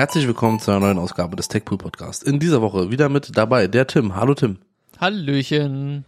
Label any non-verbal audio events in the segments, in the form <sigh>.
Herzlich willkommen zu einer neuen Ausgabe des TechPool Podcast. In dieser Woche wieder mit dabei der Tim. Hallo Tim. Hallöchen.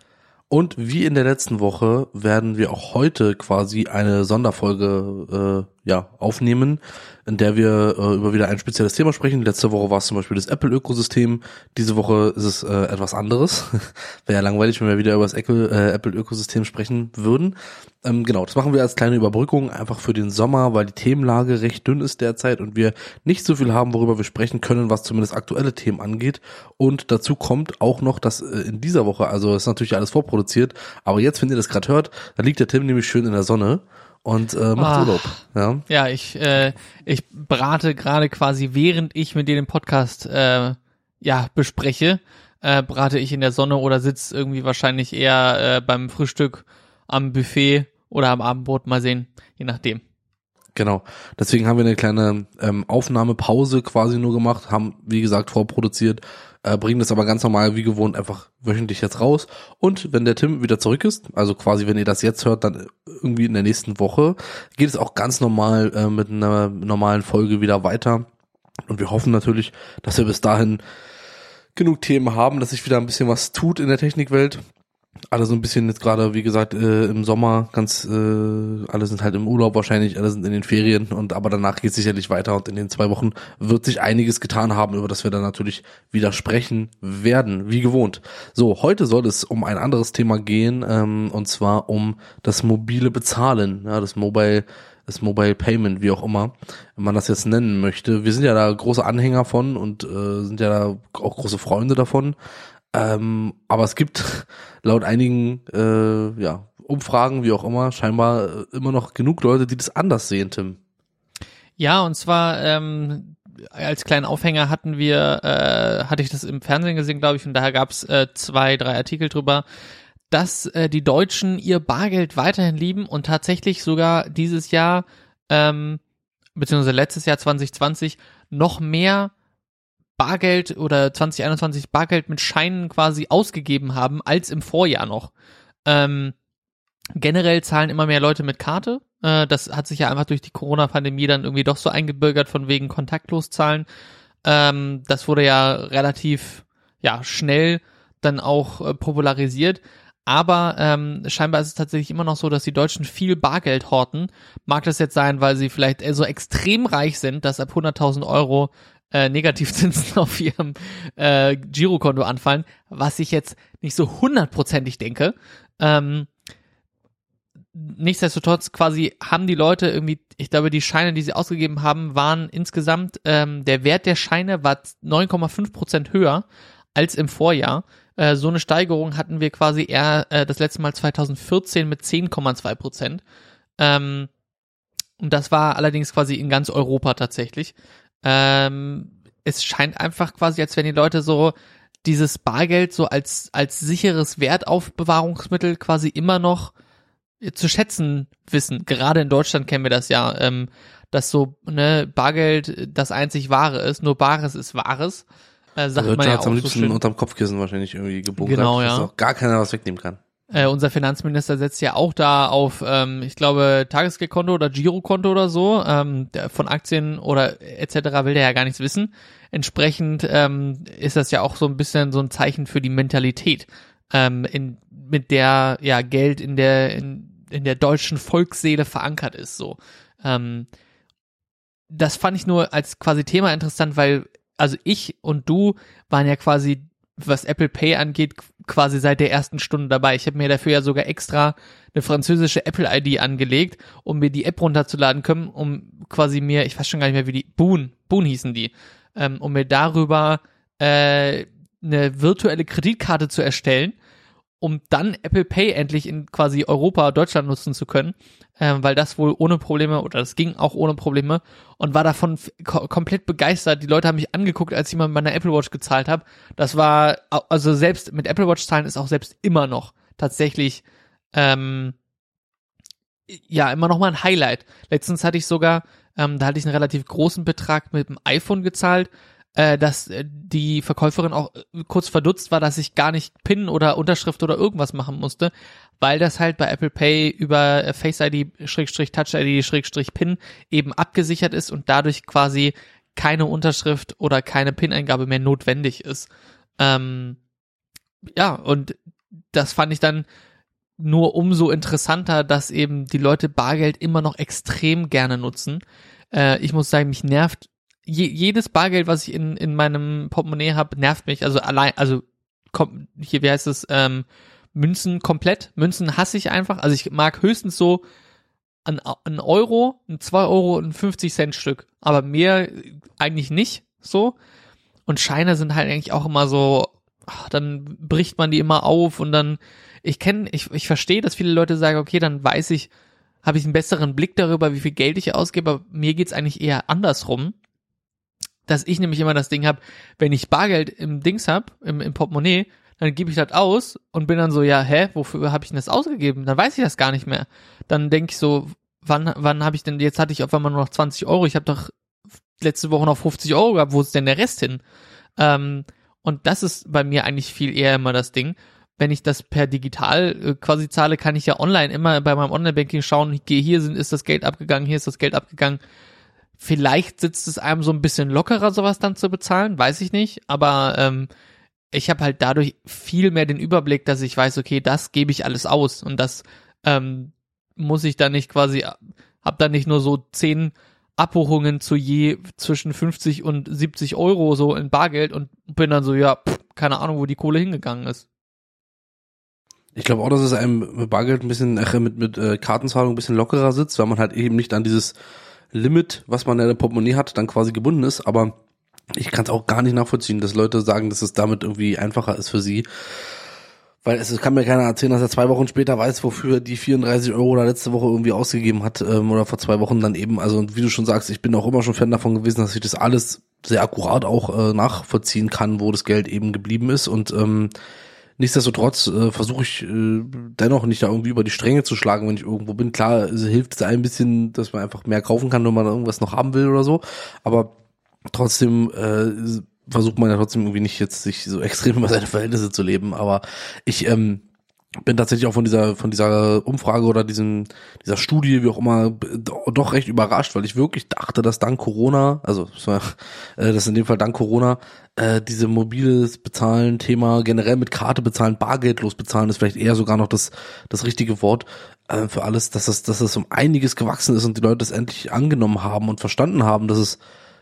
Und wie in der letzten Woche werden wir auch heute quasi eine Sonderfolge äh, ja, aufnehmen, in der wir äh, über wieder ein spezielles Thema sprechen. Letzte Woche war es zum Beispiel das Apple-Ökosystem. Diese Woche ist es äh, etwas anderes. <laughs> Wäre ja langweilig, wenn wir wieder über das äh, Apple-Ökosystem sprechen würden. Ähm, genau, das machen wir als kleine Überbrückung einfach für den Sommer, weil die Themenlage recht dünn ist derzeit und wir nicht so viel haben, worüber wir sprechen können, was zumindest aktuelle Themen angeht. Und dazu kommt auch noch, dass äh, in dieser Woche, also ist natürlich alles vorproduziert, aber jetzt, wenn ihr das gerade hört, da liegt der Tim nämlich schön in der Sonne und äh, macht Ah. Urlaub. Ja. Ja, ich, äh, ich brate gerade quasi, während ich mit dir den Podcast äh, ja, bespreche, äh, brate ich in der Sonne oder sitz irgendwie wahrscheinlich eher äh, beim Frühstück am Buffet oder am Abendbrot, mal sehen, je nachdem. Genau. Deswegen haben wir eine kleine ähm, Aufnahmepause quasi nur gemacht, haben, wie gesagt, vorproduziert, äh, bringen das aber ganz normal wie gewohnt einfach wöchentlich jetzt raus. Und wenn der Tim wieder zurück ist, also quasi wenn ihr das jetzt hört, dann irgendwie in der nächsten Woche, geht es auch ganz normal äh, mit einer normalen Folge wieder weiter. Und wir hoffen natürlich, dass wir bis dahin genug Themen haben, dass sich wieder ein bisschen was tut in der Technikwelt. Alle so ein bisschen jetzt gerade, wie gesagt, äh, im Sommer ganz, äh, alle sind halt im Urlaub wahrscheinlich, alle sind in den Ferien und aber danach geht sicherlich weiter und in den zwei Wochen wird sich einiges getan haben, über das wir dann natürlich wieder sprechen werden, wie gewohnt. So, heute soll es um ein anderes Thema gehen, ähm, und zwar um das mobile Bezahlen, ja, das Mobile das Mobile Payment, wie auch immer man das jetzt nennen möchte. Wir sind ja da große Anhänger von und äh, sind ja da auch große Freunde davon. Ähm, aber es gibt <laughs> laut einigen äh, ja, Umfragen, wie auch immer, scheinbar äh, immer noch genug Leute, die das anders sehen, Tim. Ja, und zwar ähm, als kleinen Aufhänger hatten wir, äh, hatte ich das im Fernsehen gesehen, glaube ich, und daher gab es äh, zwei, drei Artikel drüber, dass äh, die Deutschen ihr Bargeld weiterhin lieben und tatsächlich sogar dieses Jahr, ähm, beziehungsweise letztes Jahr 2020, noch mehr Bargeld oder 2021 Bargeld mit Scheinen quasi ausgegeben haben als im Vorjahr noch. Ähm, generell zahlen immer mehr Leute mit Karte. Äh, das hat sich ja einfach durch die Corona-Pandemie dann irgendwie doch so eingebürgert von wegen kontaktlos zahlen. Ähm, das wurde ja relativ ja schnell dann auch äh, popularisiert. Aber ähm, scheinbar ist es tatsächlich immer noch so, dass die Deutschen viel Bargeld horten. Mag das jetzt sein, weil sie vielleicht so extrem reich sind, dass ab 100.000 Euro äh, Negativzinsen <laughs> auf ihrem äh, Girokonto anfallen, was ich jetzt nicht so hundertprozentig denke. Ähm, nichtsdestotrotz quasi haben die Leute irgendwie, ich glaube, die Scheine, die sie ausgegeben haben, waren insgesamt, ähm, der Wert der Scheine war 9,5 Prozent höher als im Vorjahr. Äh, so eine Steigerung hatten wir quasi eher äh, das letzte Mal 2014 mit 10,2 Prozent. Ähm, und das war allerdings quasi in ganz Europa tatsächlich. Ähm, es scheint einfach quasi, als wenn die Leute so dieses Bargeld so als, als sicheres Wertaufbewahrungsmittel quasi immer noch zu schätzen wissen. Gerade in Deutschland kennen wir das ja, ähm, dass so ne, Bargeld das einzig Wahre ist. Nur Bares ist Wahres. Äh, sagt Der man ja hat's am auch so liebsten schön. unterm Kopfkissen wahrscheinlich irgendwie gebunkert, Genau, dass ja. auch gar keiner was wegnehmen kann. Äh, unser Finanzminister setzt ja auch da auf, ähm, ich glaube, Tagesgeldkonto oder Girokonto oder so. Ähm, von Aktien oder etc. will der ja gar nichts wissen. Entsprechend ähm, ist das ja auch so ein bisschen so ein Zeichen für die Mentalität, ähm, in, mit der ja Geld in der in, in der deutschen Volksseele verankert ist. So. Ähm, das fand ich nur als quasi Thema interessant, weil also ich und du waren ja quasi was Apple Pay angeht, quasi seit der ersten Stunde dabei. Ich habe mir dafür ja sogar extra eine französische Apple-ID angelegt, um mir die App runterzuladen können, um quasi mir, ich weiß schon gar nicht mehr, wie die, Boon, Boon hießen die, ähm, um mir darüber äh, eine virtuelle Kreditkarte zu erstellen, um dann Apple Pay endlich in quasi Europa, Deutschland nutzen zu können, ähm, weil das wohl ohne Probleme, oder das ging auch ohne Probleme und war davon ko komplett begeistert. Die Leute haben mich angeguckt, als ich mal meiner Apple Watch gezahlt habe. Das war, also selbst mit Apple Watch zahlen ist auch selbst immer noch tatsächlich, ähm, ja, immer noch mal ein Highlight. Letztens hatte ich sogar ähm, da hatte ich einen relativ großen Betrag mit dem iPhone gezahlt, äh, dass äh, die Verkäuferin auch äh, kurz verdutzt war, dass ich gar nicht PIN oder Unterschrift oder irgendwas machen musste, weil das halt bei Apple Pay über äh, Face ID, Schrägstrich Touch ID, Schrägstrich PIN eben abgesichert ist und dadurch quasi keine Unterschrift oder keine PIN-Eingabe mehr notwendig ist. Ähm, ja, und das fand ich dann nur umso interessanter, dass eben die Leute Bargeld immer noch extrem gerne nutzen. Äh, ich muss sagen, mich nervt je, jedes Bargeld, was ich in, in meinem Portemonnaie habe, nervt mich. Also allein, also komm, hier, wie heißt es, ähm, Münzen komplett. Münzen hasse ich einfach. Also ich mag höchstens so ein, ein Euro, ein zwei Euro und ein 50 Cent Stück. Aber mehr eigentlich nicht so. Und Scheine sind halt eigentlich auch immer so, ach, dann bricht man die immer auf und dann, ich kenne, ich, ich verstehe, dass viele Leute sagen, okay, dann weiß ich, habe ich einen besseren Blick darüber, wie viel Geld ich ausgebe, aber mir geht's eigentlich eher andersrum dass ich nämlich immer das Ding habe, wenn ich Bargeld im Dings hab, im, im Portemonnaie, dann gebe ich das aus und bin dann so, ja, hä, wofür habe ich denn das ausgegeben? Dann weiß ich das gar nicht mehr. Dann denke ich so, wann, wann habe ich denn, jetzt hatte ich auf einmal nur noch 20 Euro, ich habe doch letzte Woche noch 50 Euro gehabt, wo ist denn der Rest hin? Ähm, und das ist bei mir eigentlich viel eher immer das Ding. Wenn ich das per digital äh, quasi zahle, kann ich ja online immer bei meinem Online-Banking schauen, ich gehe hier, ist das Geld abgegangen, hier ist das Geld abgegangen. Vielleicht sitzt es einem so ein bisschen lockerer, sowas dann zu bezahlen, weiß ich nicht. Aber ähm, ich habe halt dadurch viel mehr den Überblick, dass ich weiß, okay, das gebe ich alles aus und das ähm, muss ich dann nicht quasi, hab dann nicht nur so zehn Abbuchungen zu je zwischen 50 und 70 Euro so in Bargeld und bin dann so, ja, pff, keine Ahnung, wo die Kohle hingegangen ist. Ich glaube auch, dass es einem mit Bargeld ein bisschen, äh, mit, mit äh, Kartenzahlung ein bisschen lockerer sitzt, weil man halt eben nicht an dieses Limit, was man in der Portemonnaie hat, dann quasi gebunden ist. Aber ich kann es auch gar nicht nachvollziehen, dass Leute sagen, dass es damit irgendwie einfacher ist für sie. Weil es kann mir keiner erzählen, dass er zwei Wochen später weiß, wofür die 34 Euro da letzte Woche irgendwie ausgegeben hat ähm, oder vor zwei Wochen dann eben. Also wie du schon sagst, ich bin auch immer schon Fan davon gewesen, dass ich das alles sehr akkurat auch äh, nachvollziehen kann, wo das Geld eben geblieben ist und ähm, Nichtsdestotrotz äh, versuche ich äh, dennoch nicht da irgendwie über die Stränge zu schlagen, wenn ich irgendwo bin. Klar, es hilft es ein bisschen, dass man einfach mehr kaufen kann, wenn man irgendwas noch haben will oder so. Aber trotzdem äh, versucht man ja trotzdem irgendwie nicht jetzt sich so <laughs> extrem über seine Verhältnisse zu leben. Aber ich ähm, bin tatsächlich auch von dieser von dieser Umfrage oder diesem dieser Studie wie auch immer doch recht überrascht, weil ich wirklich dachte, dass dank Corona, also das, äh, das in dem Fall dank Corona, äh, diese mobiles Bezahlen Thema generell mit Karte bezahlen, bargeldlos bezahlen ist vielleicht eher sogar noch das das richtige Wort äh, für alles, dass es dass es um einiges gewachsen ist und die Leute es endlich angenommen haben und verstanden haben, dass es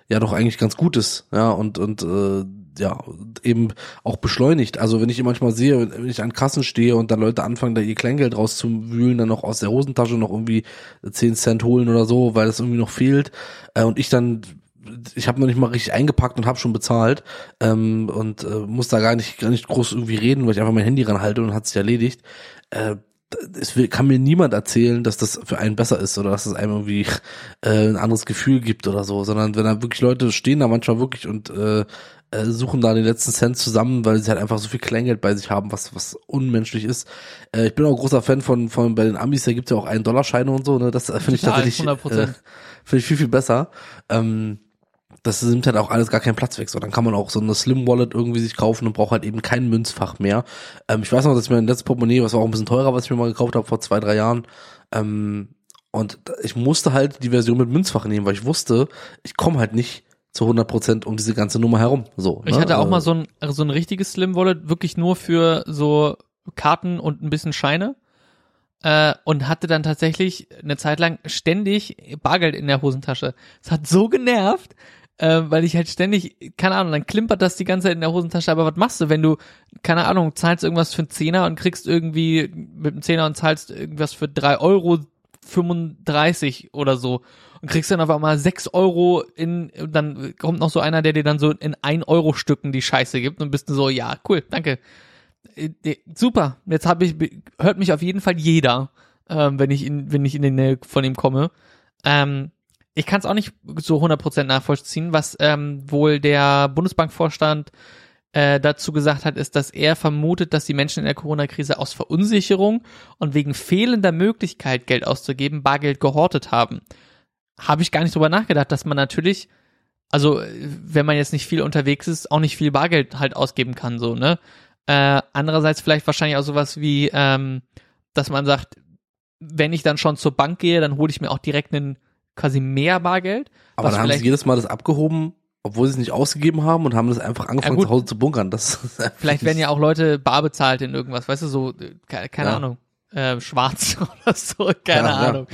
ja doch eigentlich ganz gut ist, ja und und äh, ja, eben auch beschleunigt. Also wenn ich manchmal sehe, wenn ich an Kassen stehe und dann Leute anfangen, da ihr Kleingeld rauszuwühlen, dann noch aus der Hosentasche noch irgendwie 10 Cent holen oder so, weil das irgendwie noch fehlt. Äh, und ich dann ich habe noch nicht mal richtig eingepackt und habe schon bezahlt ähm, und äh, muss da gar nicht gar nicht groß irgendwie reden, weil ich einfach mein Handy ranhalte und hat sich erledigt. Äh, es kann mir niemand erzählen, dass das für einen besser ist oder dass es einem irgendwie äh, ein anderes Gefühl gibt oder so, sondern wenn da wirklich Leute stehen da manchmal wirklich und äh, äh, suchen da den letzten Cent zusammen, weil sie halt einfach so viel Kleingeld bei sich haben, was was unmenschlich ist. Äh, ich bin auch großer Fan von von bei den Amis, da gibt's ja auch einen Dollarscheine und so, ne? Das finde ich tatsächlich äh, finde ich viel viel besser. Ähm, das nimmt halt auch alles gar keinen Platz weg. So, dann kann man auch so eine Slim Wallet irgendwie sich kaufen und braucht halt eben kein Münzfach mehr. Ähm, ich weiß noch, dass ich mir ein letztes Portemonnaie, was war auch ein bisschen teurer, was ich mir mal gekauft habe vor zwei, drei Jahren, ähm, und ich musste halt die Version mit Münzfach nehmen, weil ich wusste, ich komme halt nicht zu 100 Prozent um diese ganze Nummer herum. So. Ich ne? hatte auch äh, mal so ein so ein richtiges Slim Wallet, wirklich nur für so Karten und ein bisschen Scheine äh, und hatte dann tatsächlich eine Zeit lang ständig Bargeld in der Hosentasche. Es hat so genervt, äh, weil ich halt ständig, keine Ahnung, dann klimpert das die ganze Zeit in der Hosentasche. Aber was machst du, wenn du, keine Ahnung, zahlst irgendwas für einen Zehner und kriegst irgendwie mit einem Zehner und zahlst irgendwas für drei Euro 35 oder so und kriegst dann auf einmal sechs Euro in, dann kommt noch so einer, der dir dann so in ein Euro Stücken die Scheiße gibt und bist du so, ja, cool, danke. Äh, super, jetzt habe ich, hört mich auf jeden Fall jeder, ähm, wenn ich in, wenn ich in die Nähe von ihm komme. Ähm, ich kann es auch nicht so 100% nachvollziehen, was ähm, wohl der Bundesbankvorstand äh, dazu gesagt hat, ist, dass er vermutet, dass die Menschen in der Corona-Krise aus Verunsicherung und wegen fehlender Möglichkeit, Geld auszugeben, Bargeld gehortet haben. habe ich gar nicht drüber nachgedacht, dass man natürlich, also wenn man jetzt nicht viel unterwegs ist, auch nicht viel Bargeld halt ausgeben kann, so, ne? Äh, andererseits vielleicht wahrscheinlich auch sowas wie, ähm, dass man sagt, wenn ich dann schon zur Bank gehe, dann hole ich mir auch direkt einen quasi mehr Bargeld. Aber dann haben sie jedes Mal das abgehoben, obwohl sie es nicht ausgegeben haben und haben das einfach angefangen Ja, zu Hause zu bunkern. Das Vielleicht werden ja auch Leute bar bezahlt in irgendwas, weißt du, so, äh, keine, keine Ja. Ahnung, äh, schwarz <laughs> oder so, keine Ja, Ahnung.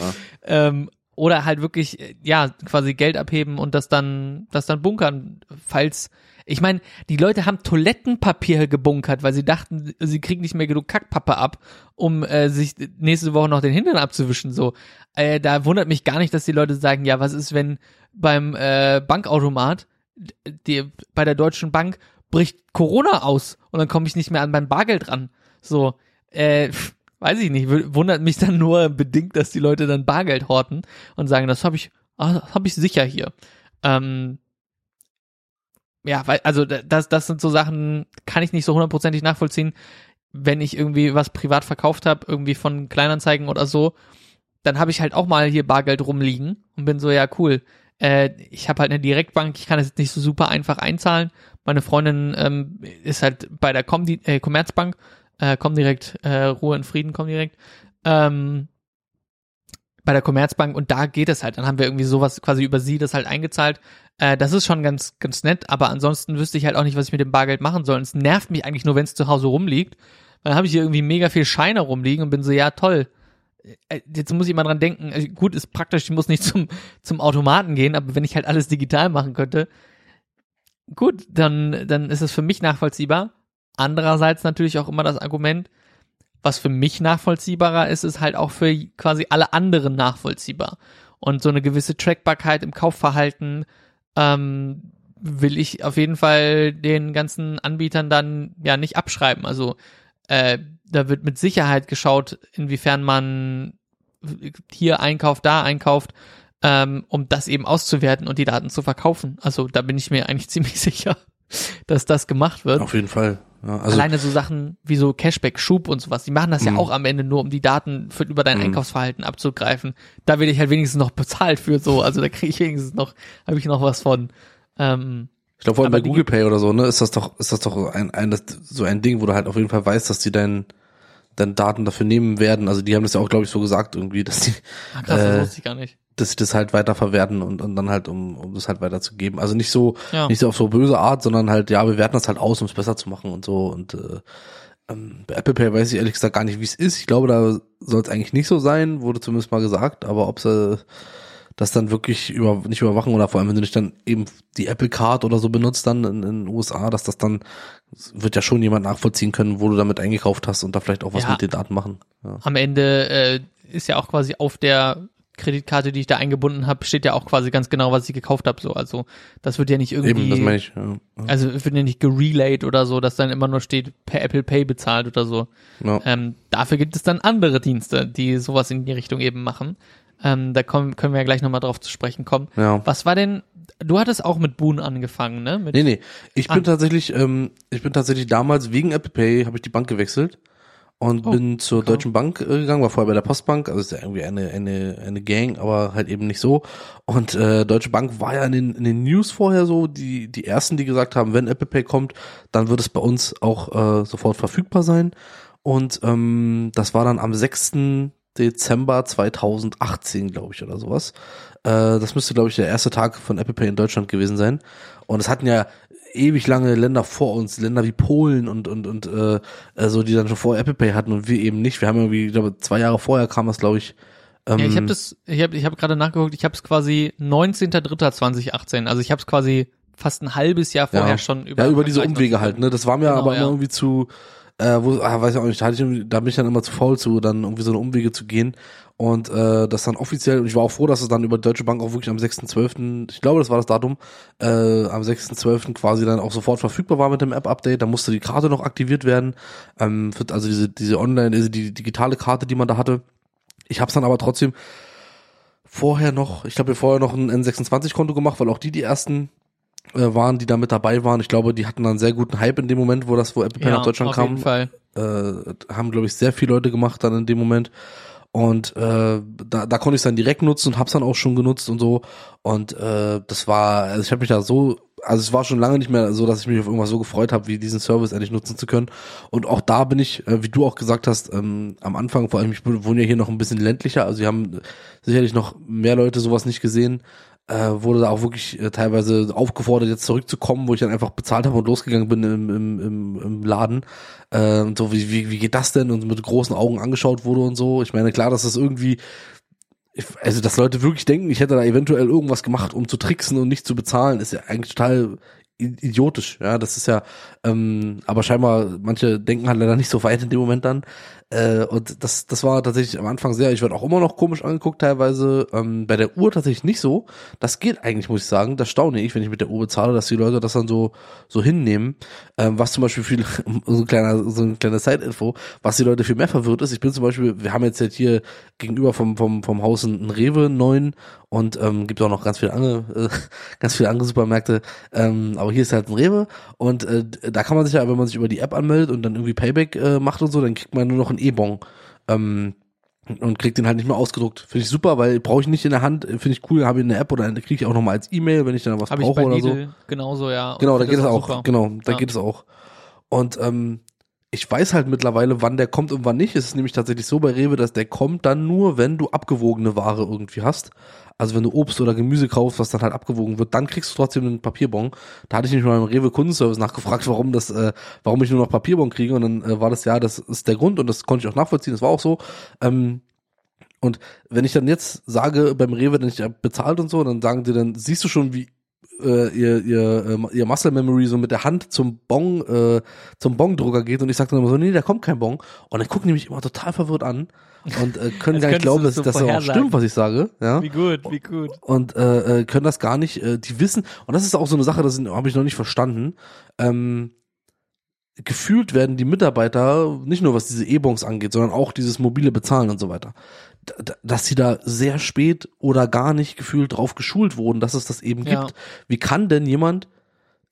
Ähm, oder halt wirklich, äh, ja, quasi Geld abheben und das dann, das dann bunkern, falls, ich meine, die Leute haben Toilettenpapier gebunkert, weil sie dachten, sie kriegen nicht mehr genug Kackpappe ab, um äh, sich nächste Woche noch den Hintern abzuwischen, so. Äh, da wundert mich gar nicht, dass die Leute sagen, ja, was ist, wenn beim äh, Bankautomat, die, bei der Deutschen Bank bricht Corona aus und dann komme ich nicht mehr an mein Bargeld ran. So, äh, pf, weiß ich nicht, wundert mich dann nur bedingt, dass die Leute dann Bargeld horten und sagen, das habe ich, ah, habe ich sicher hier. Ähm, ja, weil, also da- das, das sind so Sachen, kann ich nicht so hundertprozentig nachvollziehen. Wenn ich irgendwie was privat verkauft habe, irgendwie von Kleinanzeigen oder so, dann habe ich halt auch mal hier Bargeld rumliegen und bin so, ja, cool. Äh, ich habe halt eine Direktbank, ich kann das jetzt nicht so super einfach einzahlen. Meine Freundin ähm, ist halt bei der Comdi äh, Commerzbank, äh, Comdirect, äh, Ruhe in Frieden, Comdirect, ähm, bei der Commerzbank und da geht es halt. Dann haben wir irgendwie sowas quasi über sie das halt eingezahlt. Äh, das ist schon ganz, ganz nett, aber ansonsten wüsste ich halt auch nicht, was ich mit dem Bargeld machen soll. Und es nervt mich eigentlich nur, wenn es zu Hause rumliegt. Dann habe ich hier irgendwie mega viel Scheine rumliegen und bin so, ja, toll. Äh, Jetzt muss ich mal dran denken, äh, gut, ist praktisch, ich muss nicht zum, zum Automaten gehen, aber wenn ich halt alles digital machen könnte, gut, dann, dann ist es für mich nachvollziehbar. Andererseits natürlich auch immer das Argument, was für mich nachvollziehbarer ist, ist halt auch für quasi alle anderen nachvollziehbar. Und so eine gewisse Trackbarkeit im Kaufverhalten ähm, will ich auf jeden Fall den ganzen Anbietern dann ja nicht abschreiben. Also äh, da wird mit Sicherheit geschaut, inwiefern man hier einkauft, da einkauft, ähm, um das eben auszuwerten und die Daten zu verkaufen. Also da bin ich mir eigentlich <laughs> ziemlich sicher, dass das gemacht wird. Auf jeden Fall. Ja, also, Alleine so Sachen wie so Cashback, Schub und sowas, die machen das ja Mhm. auch am Ende nur, um die Daten für, über dein Mhm. Einkaufsverhalten abzugreifen. Da werde ich halt wenigstens noch bezahlt für so, also da kriege ich wenigstens noch, habe ich noch was von. Ähm, ich glaube, vor allem bei Google Pay oder so, ne, ist das doch, ist das doch ein, ein, das, so ein Ding, wo du halt auf jeden Fall weißt, dass die deinen, deine Daten dafür nehmen werden. Also die haben das ja auch, glaube ich, so gesagt irgendwie, dass die, ah, krass, das Äh, wusste ich gar nicht. dass sie das halt weiter verwerten und, und dann halt, um, um das halt weiterzugeben. Also nicht so, Ja. nicht so auf so böse Art, sondern halt, ja, wir werten das halt aus, um es besser zu machen und so. Und äh, ähm, bei Apple Pay weiß ich ehrlich gesagt gar nicht, wie es ist. Ich glaube, da soll es eigentlich nicht so sein, wurde zumindest mal gesagt, aber ob sie das dann wirklich über nicht überwachen oder vor allem, wenn du nicht dann eben die Apple Card oder so benutzt dann in, in den USA, dass das dann wird ja schon jemand nachvollziehen können, wo du damit eingekauft hast und da vielleicht auch was Ja. mit den Daten machen. Ja. Am Ende äh, ist ja auch quasi auf der Kreditkarte, die ich da eingebunden habe, steht ja auch quasi ganz genau, was ich gekauft habe. So, also das wird ja nicht irgendwie, Eben, das meine ich. Ja. Also wird ja nicht gerelayed oder so, dass dann immer nur steht per Apple Pay bezahlt oder so. Ja. Ähm, dafür gibt es dann andere Dienste, die sowas in die Richtung eben machen. Ähm, da kommen, können wir ja gleich nochmal drauf zu sprechen kommen. ja. Was war denn, du hattest auch mit Boon angefangen, ne? Mit, Nee, nee. Ich bin Ah. tatsächlich, ähm, ich bin tatsächlich damals wegen Apple Pay habe ich die Bank gewechselt und Oh, bin zur okay. Deutschen Bank äh, gegangen, war vorher bei der Postbank, also ist ja irgendwie eine, eine, eine Gang, aber halt eben nicht so. Und äh, Deutsche Bank war ja in den, in den News vorher so, die, die ersten, die gesagt haben, wenn Apple Pay kommt, dann wird es bei uns auch äh, sofort verfügbar sein. Und ähm, das war dann am 6. Dezember 2018, glaube ich, oder sowas. Äh, das müsste, glaube ich, der erste Tag von Apple Pay in Deutschland gewesen sein. Und es hatten ja ewig lange Länder vor uns, Länder wie Polen und und und äh, äh, so, die dann schon vor Apple Pay hatten und wir eben nicht. Wir haben irgendwie, ich glaube, zwei Jahre vorher kam das, glaube ich. Ähm, Ja, ich habe das, ich habe ich hab gerade nachgeguckt, ich habe es quasi 19.03.2018, also ich habe es quasi fast ein halbes Jahr vorher ja, schon über ja, über diese Umwege halt, ne? Das war mir Genau, aber immer ja. irgendwie zu, äh, wo, ah, weiß ich auch nicht, da, ich da bin ich dann immer zu faul zu, dann irgendwie so eine Umwege zu gehen. Und äh, das dann offiziell, und ich war auch froh, dass es dann über Deutsche Bank auch wirklich am 6.12., ich glaube, das war das Datum, äh, am 6.12. quasi dann auch sofort verfügbar war mit dem App-Update. Da musste die Karte noch aktiviert werden. Ähm, also diese, diese Online, diese die digitale Karte, die man da hatte. Ich habe es dann aber trotzdem vorher noch, ich glaube, wir vorher noch ein N26-Konto gemacht, weil auch die die ersten äh, waren, die da mit dabei waren. Ich glaube, die hatten dann einen sehr guten Hype in dem Moment, wo das, wo Apple Pay Ja, nach Deutschland auf kam jeden Fall. äh, haben, glaube ich, sehr viele Leute gemacht dann in dem Moment. Und äh, da, da konnte ich es dann direkt nutzen und hab's dann auch schon genutzt und so. Und äh, das war, also ich habe mich da so, also es war schon lange nicht mehr so, dass ich mich auf irgendwas so gefreut habe, wie diesen Service endlich nutzen zu können. Und auch da bin ich, äh, wie du auch gesagt hast, ähm, am Anfang, vor allem, ich wohne ja hier noch ein bisschen ländlicher, also wir haben sicherlich noch mehr Leute sowas nicht gesehen äh, wurde da auch wirklich äh, teilweise aufgefordert, jetzt zurückzukommen, wo ich dann einfach bezahlt habe und losgegangen bin im, im, im, im Laden. Äh, und so, wie, wie, wie geht das denn? Und mit großen Augen angeschaut wurde und so. Ich meine, klar, dass das irgendwie, also dass Leute wirklich denken, ich hätte da eventuell irgendwas gemacht, um zu tricksen und nicht zu bezahlen, ist ja eigentlich total idiotisch, ja, das ist ja, ähm, aber scheinbar, manche denken halt leider nicht so weit in dem Moment dann, äh, und das, das war tatsächlich am Anfang sehr, ich werde auch immer noch komisch angeguckt teilweise. Ähm, bei der Uhr tatsächlich nicht so. Das geht eigentlich, muss ich sagen. Das staune ich, wenn ich mit der Uhr bezahle, dass die Leute das dann so, so hinnehmen. Ähm, was zum Beispiel viel, <laughs> so ein kleiner, so ein kleiner Side-Info, was die Leute viel mehr verwirrt ist. Ich bin zum Beispiel, wir haben jetzt halt hier gegenüber vom, vom, vom Haus einen Rewe neuen und ähm, gibt auch noch ganz viele andere, äh, <laughs> ganz viele andere Supermärkte. Ähm, aber hier ist halt ein Rewe und äh, da kann man sich ja, wenn man sich über die App anmeldet und dann irgendwie Payback äh, macht und so, dann kriegt man nur noch ein E-Bon. Ähm, und kriegt den halt nicht mehr ausgedruckt. Finde ich super, weil brauche ich nicht in der Hand, finde ich cool, habe ich eine App oder kriege ich auch noch mal als E-Mail, wenn ich dann was Hab brauche oder Lidl so. Genauso, ja. Genau, da geht es auch. super. Genau, da Ja. geht es auch. Und ähm, ich weiß halt mittlerweile, wann der kommt und wann nicht. Es ist nämlich tatsächlich so bei Rewe, dass der kommt dann nur, wenn du abgewogene Ware irgendwie hast. Also wenn du Obst oder Gemüse kaufst, was dann halt abgewogen wird, dann kriegst du trotzdem einen Papierbon. Da hatte ich mich mal im Rewe Kundenservice nachgefragt, <laughs> warum das, äh, warum ich nur noch Papierbon kriege. Und dann äh, war das ja, das ist der Grund und das konnte ich auch nachvollziehen. Das war auch so. Ähm, und wenn ich dann jetzt sage beim Rewe, dann ich bezahlt und so, dann sagen die dann, siehst du schon, wie äh, ihr, ihr, ähm, ihr Muscle Memory so mit der Hand zum Bong, äh, zum Bongdrucker geht und ich sage dann immer so, nee, da kommt kein Bong. Und dann gucken die mich immer total verwirrt an und äh, <laughs> können gar nicht glauben, dass es das so auch stimmt, was ich sage. Ja Wie gut, wie gut. und äh, äh, können das gar nicht, äh, die wissen, und das ist auch so eine Sache, das habe ich noch nicht verstanden, ähm, gefühlt werden die Mitarbeiter, nicht nur was diese E-Bons angeht, sondern auch dieses mobile Bezahlen und so weiter, dass sie da sehr spät oder gar nicht gefühlt drauf geschult wurden, dass es das eben Ja. gibt. Wie kann denn jemand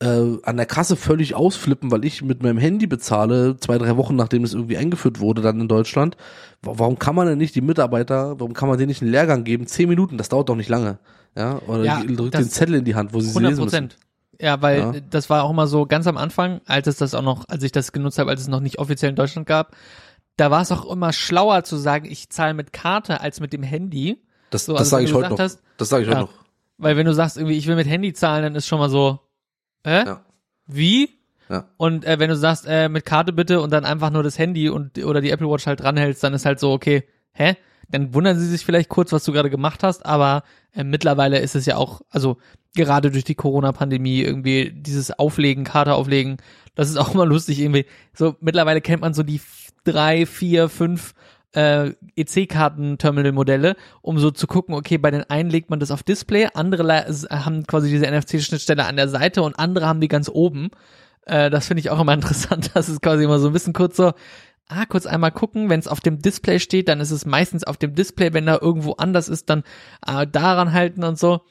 äh, an der Kasse völlig ausflippen, weil ich mit meinem Handy bezahle, zwei, drei Wochen nachdem es irgendwie eingeführt wurde dann in Deutschland. Wa- Warum kann man denn nicht die Mitarbeiter, warum kann man denen nicht einen Lehrgang geben? Zehn Minuten, das dauert doch nicht lange. Ja, oder Ja, drückt den Zettel in die Hand, wo sie sie 100 lesen müssen. Prozent. Ja, weil Ja. das war auch immer so ganz am Anfang, als es das auch noch, als ich das genutzt habe, als es noch nicht offiziell in Deutschland gab, da war es auch immer schlauer zu sagen, ich zahle mit Karte als mit dem Handy. Das, So, das also sage ich heute noch. hast, das sage ich heute Ja. noch. Weil wenn du sagst, irgendwie, ich will mit Handy zahlen, dann ist schon mal so, hä? Ja. Wie? Ja. Und äh, wenn du sagst, äh, mit Karte bitte und dann einfach nur das Handy und oder die Apple Watch halt dranhältst, dann ist halt so, okay, hä? Dann wundern sie sich vielleicht kurz, was du gerade gemacht hast, aber äh, mittlerweile ist es ja auch, also gerade durch die Corona-Pandemie irgendwie dieses Auflegen, Karte auflegen, das ist auch <laughs> mal lustig irgendwie. So mittlerweile kennt man so die drei, vier, fünf äh, EC-Karten-Terminal-Modelle, um so zu gucken, okay, bei den einen legt man das auf Display, andere haben quasi diese NFC-Schnittstelle an der Seite und andere haben die ganz oben. Äh, das finde ich auch immer <laughs> interessant. Das ist quasi immer so ein bisschen kurz so, ah, kurz einmal gucken, wenn es auf dem Display steht, dann ist es meistens auf dem Display, wenn da irgendwo anders ist, dann äh, daran halten und so.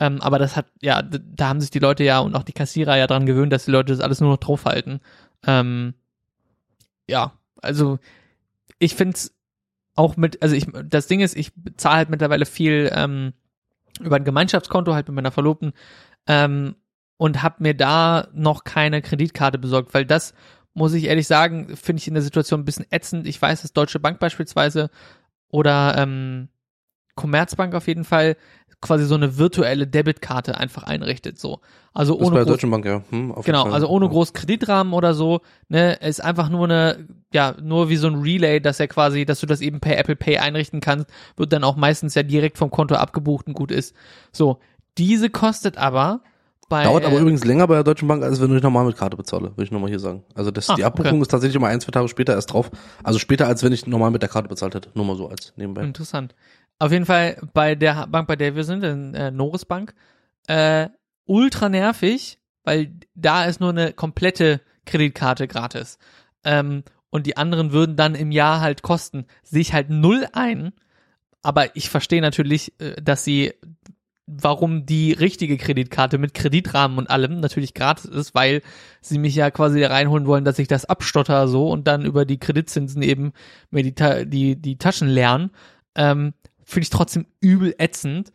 Ähm, aber das hat, ja, da haben sich die Leute ja und auch die Kassierer ja dran gewöhnt, dass die Leute das alles nur noch draufhalten. Ähm, ja, also ich find's auch mit, also ich, das Ding ist, ich zahle halt mittlerweile viel ähm, über ein Gemeinschaftskonto halt mit meiner Verlobten ähm, und habe mir da noch keine Kreditkarte besorgt, weil das muss ich ehrlich sagen, finde ich in der Situation ein bisschen ätzend. Ich weiß, dass Deutsche Bank beispielsweise oder ähm, Commerzbank auf jeden Fall quasi so eine virtuelle Debitkarte einfach einrichtet, so. Also Das ist ohne bei der Deutschen Bank, ja. Hm, Genau, also ohne Ja. groß Kreditrahmen oder so, ne, ist einfach nur eine, ja, nur wie so ein Relay, dass er quasi, dass du das eben per Apple Pay einrichten kannst, wird dann auch meistens ja direkt vom Konto abgebucht und gut ist. So, diese kostet aber bei Dauert aber äh, übrigens länger bei der Deutschen Bank, als wenn du dich normal mit Karte bezahle, würde ich nochmal hier sagen. Also das, Ah, die Abbuchung okay. ist tatsächlich immer ein, zwei Tage später erst drauf. Also später, als wenn ich normal mit der Karte bezahlt hätte. Nur mal so als nebenbei. Interessant. Auf jeden Fall bei der Bank, bei der wir sind, in äh, Norris Bank, äh, ultra nervig, weil da ist nur eine komplette Kreditkarte gratis. Ähm, und die anderen würden dann im Jahr halt kosten. Sehe ich halt null ein. Aber ich verstehe natürlich, äh, dass sie, warum die richtige Kreditkarte mit Kreditrahmen und allem natürlich gratis ist, weil sie mich ja quasi reinholen wollen, dass ich das abstotter so und dann über die Kreditzinsen eben mir die, die, die Taschen leeren. ähm, finde ich trotzdem übel ätzend,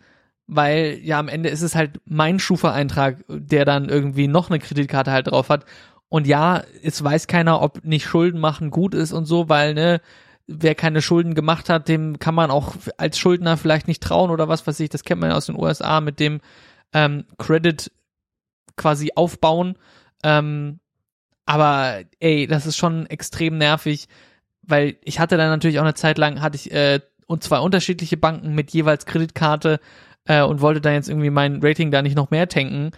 weil ja am Ende ist es halt mein Schufa-Eintrag, der dann irgendwie noch eine Kreditkarte halt drauf hat. Und ja, es weiß keiner, ob nicht Schulden machen gut ist und so, weil ne, wer keine Schulden gemacht hat, dem kann man auch als Schuldner vielleicht nicht trauen oder was weiß ich. Das kennt man ja aus den USA mit dem ähm, Credit quasi aufbauen. Ähm, aber ey, das ist schon extrem nervig, weil ich hatte dann natürlich auch eine Zeit lang, hatte ich äh, und zwei unterschiedliche Banken mit jeweils Kreditkarte äh, und wollte dann jetzt irgendwie mein Rating da nicht noch mehr tanken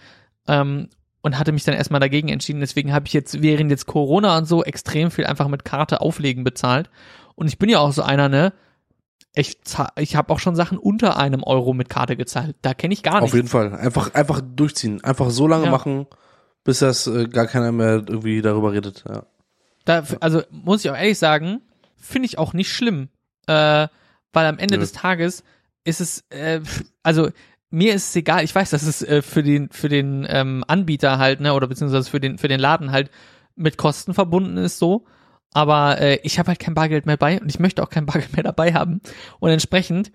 ähm, und hatte mich dann erstmal dagegen entschieden. Deswegen habe ich jetzt während jetzt Corona und so extrem viel einfach mit Karte auflegen bezahlt. Und ich bin ja auch so einer, ne? Ich, ich habe auch schon Sachen unter einem Euro mit Karte gezahlt. Da kenne ich gar nicht. Auf jeden Fall. Einfach, einfach durchziehen. Einfach so lange ja. machen, bis das äh, gar keiner mehr irgendwie darüber redet. Ja. Da, also muss ich auch ehrlich sagen, finde ich auch nicht schlimm. Äh, weil am Ende ja. des Tages ist es, äh, also mir ist es egal, ich weiß, dass es äh, für den, für den ähm, Anbieter halt, ne, oder beziehungsweise für den, für den Laden halt mit Kosten verbunden ist so. Aber äh, ich habe halt kein Bargeld mehr bei und ich möchte auch kein <laughs> Bargeld mehr dabei haben. Und entsprechend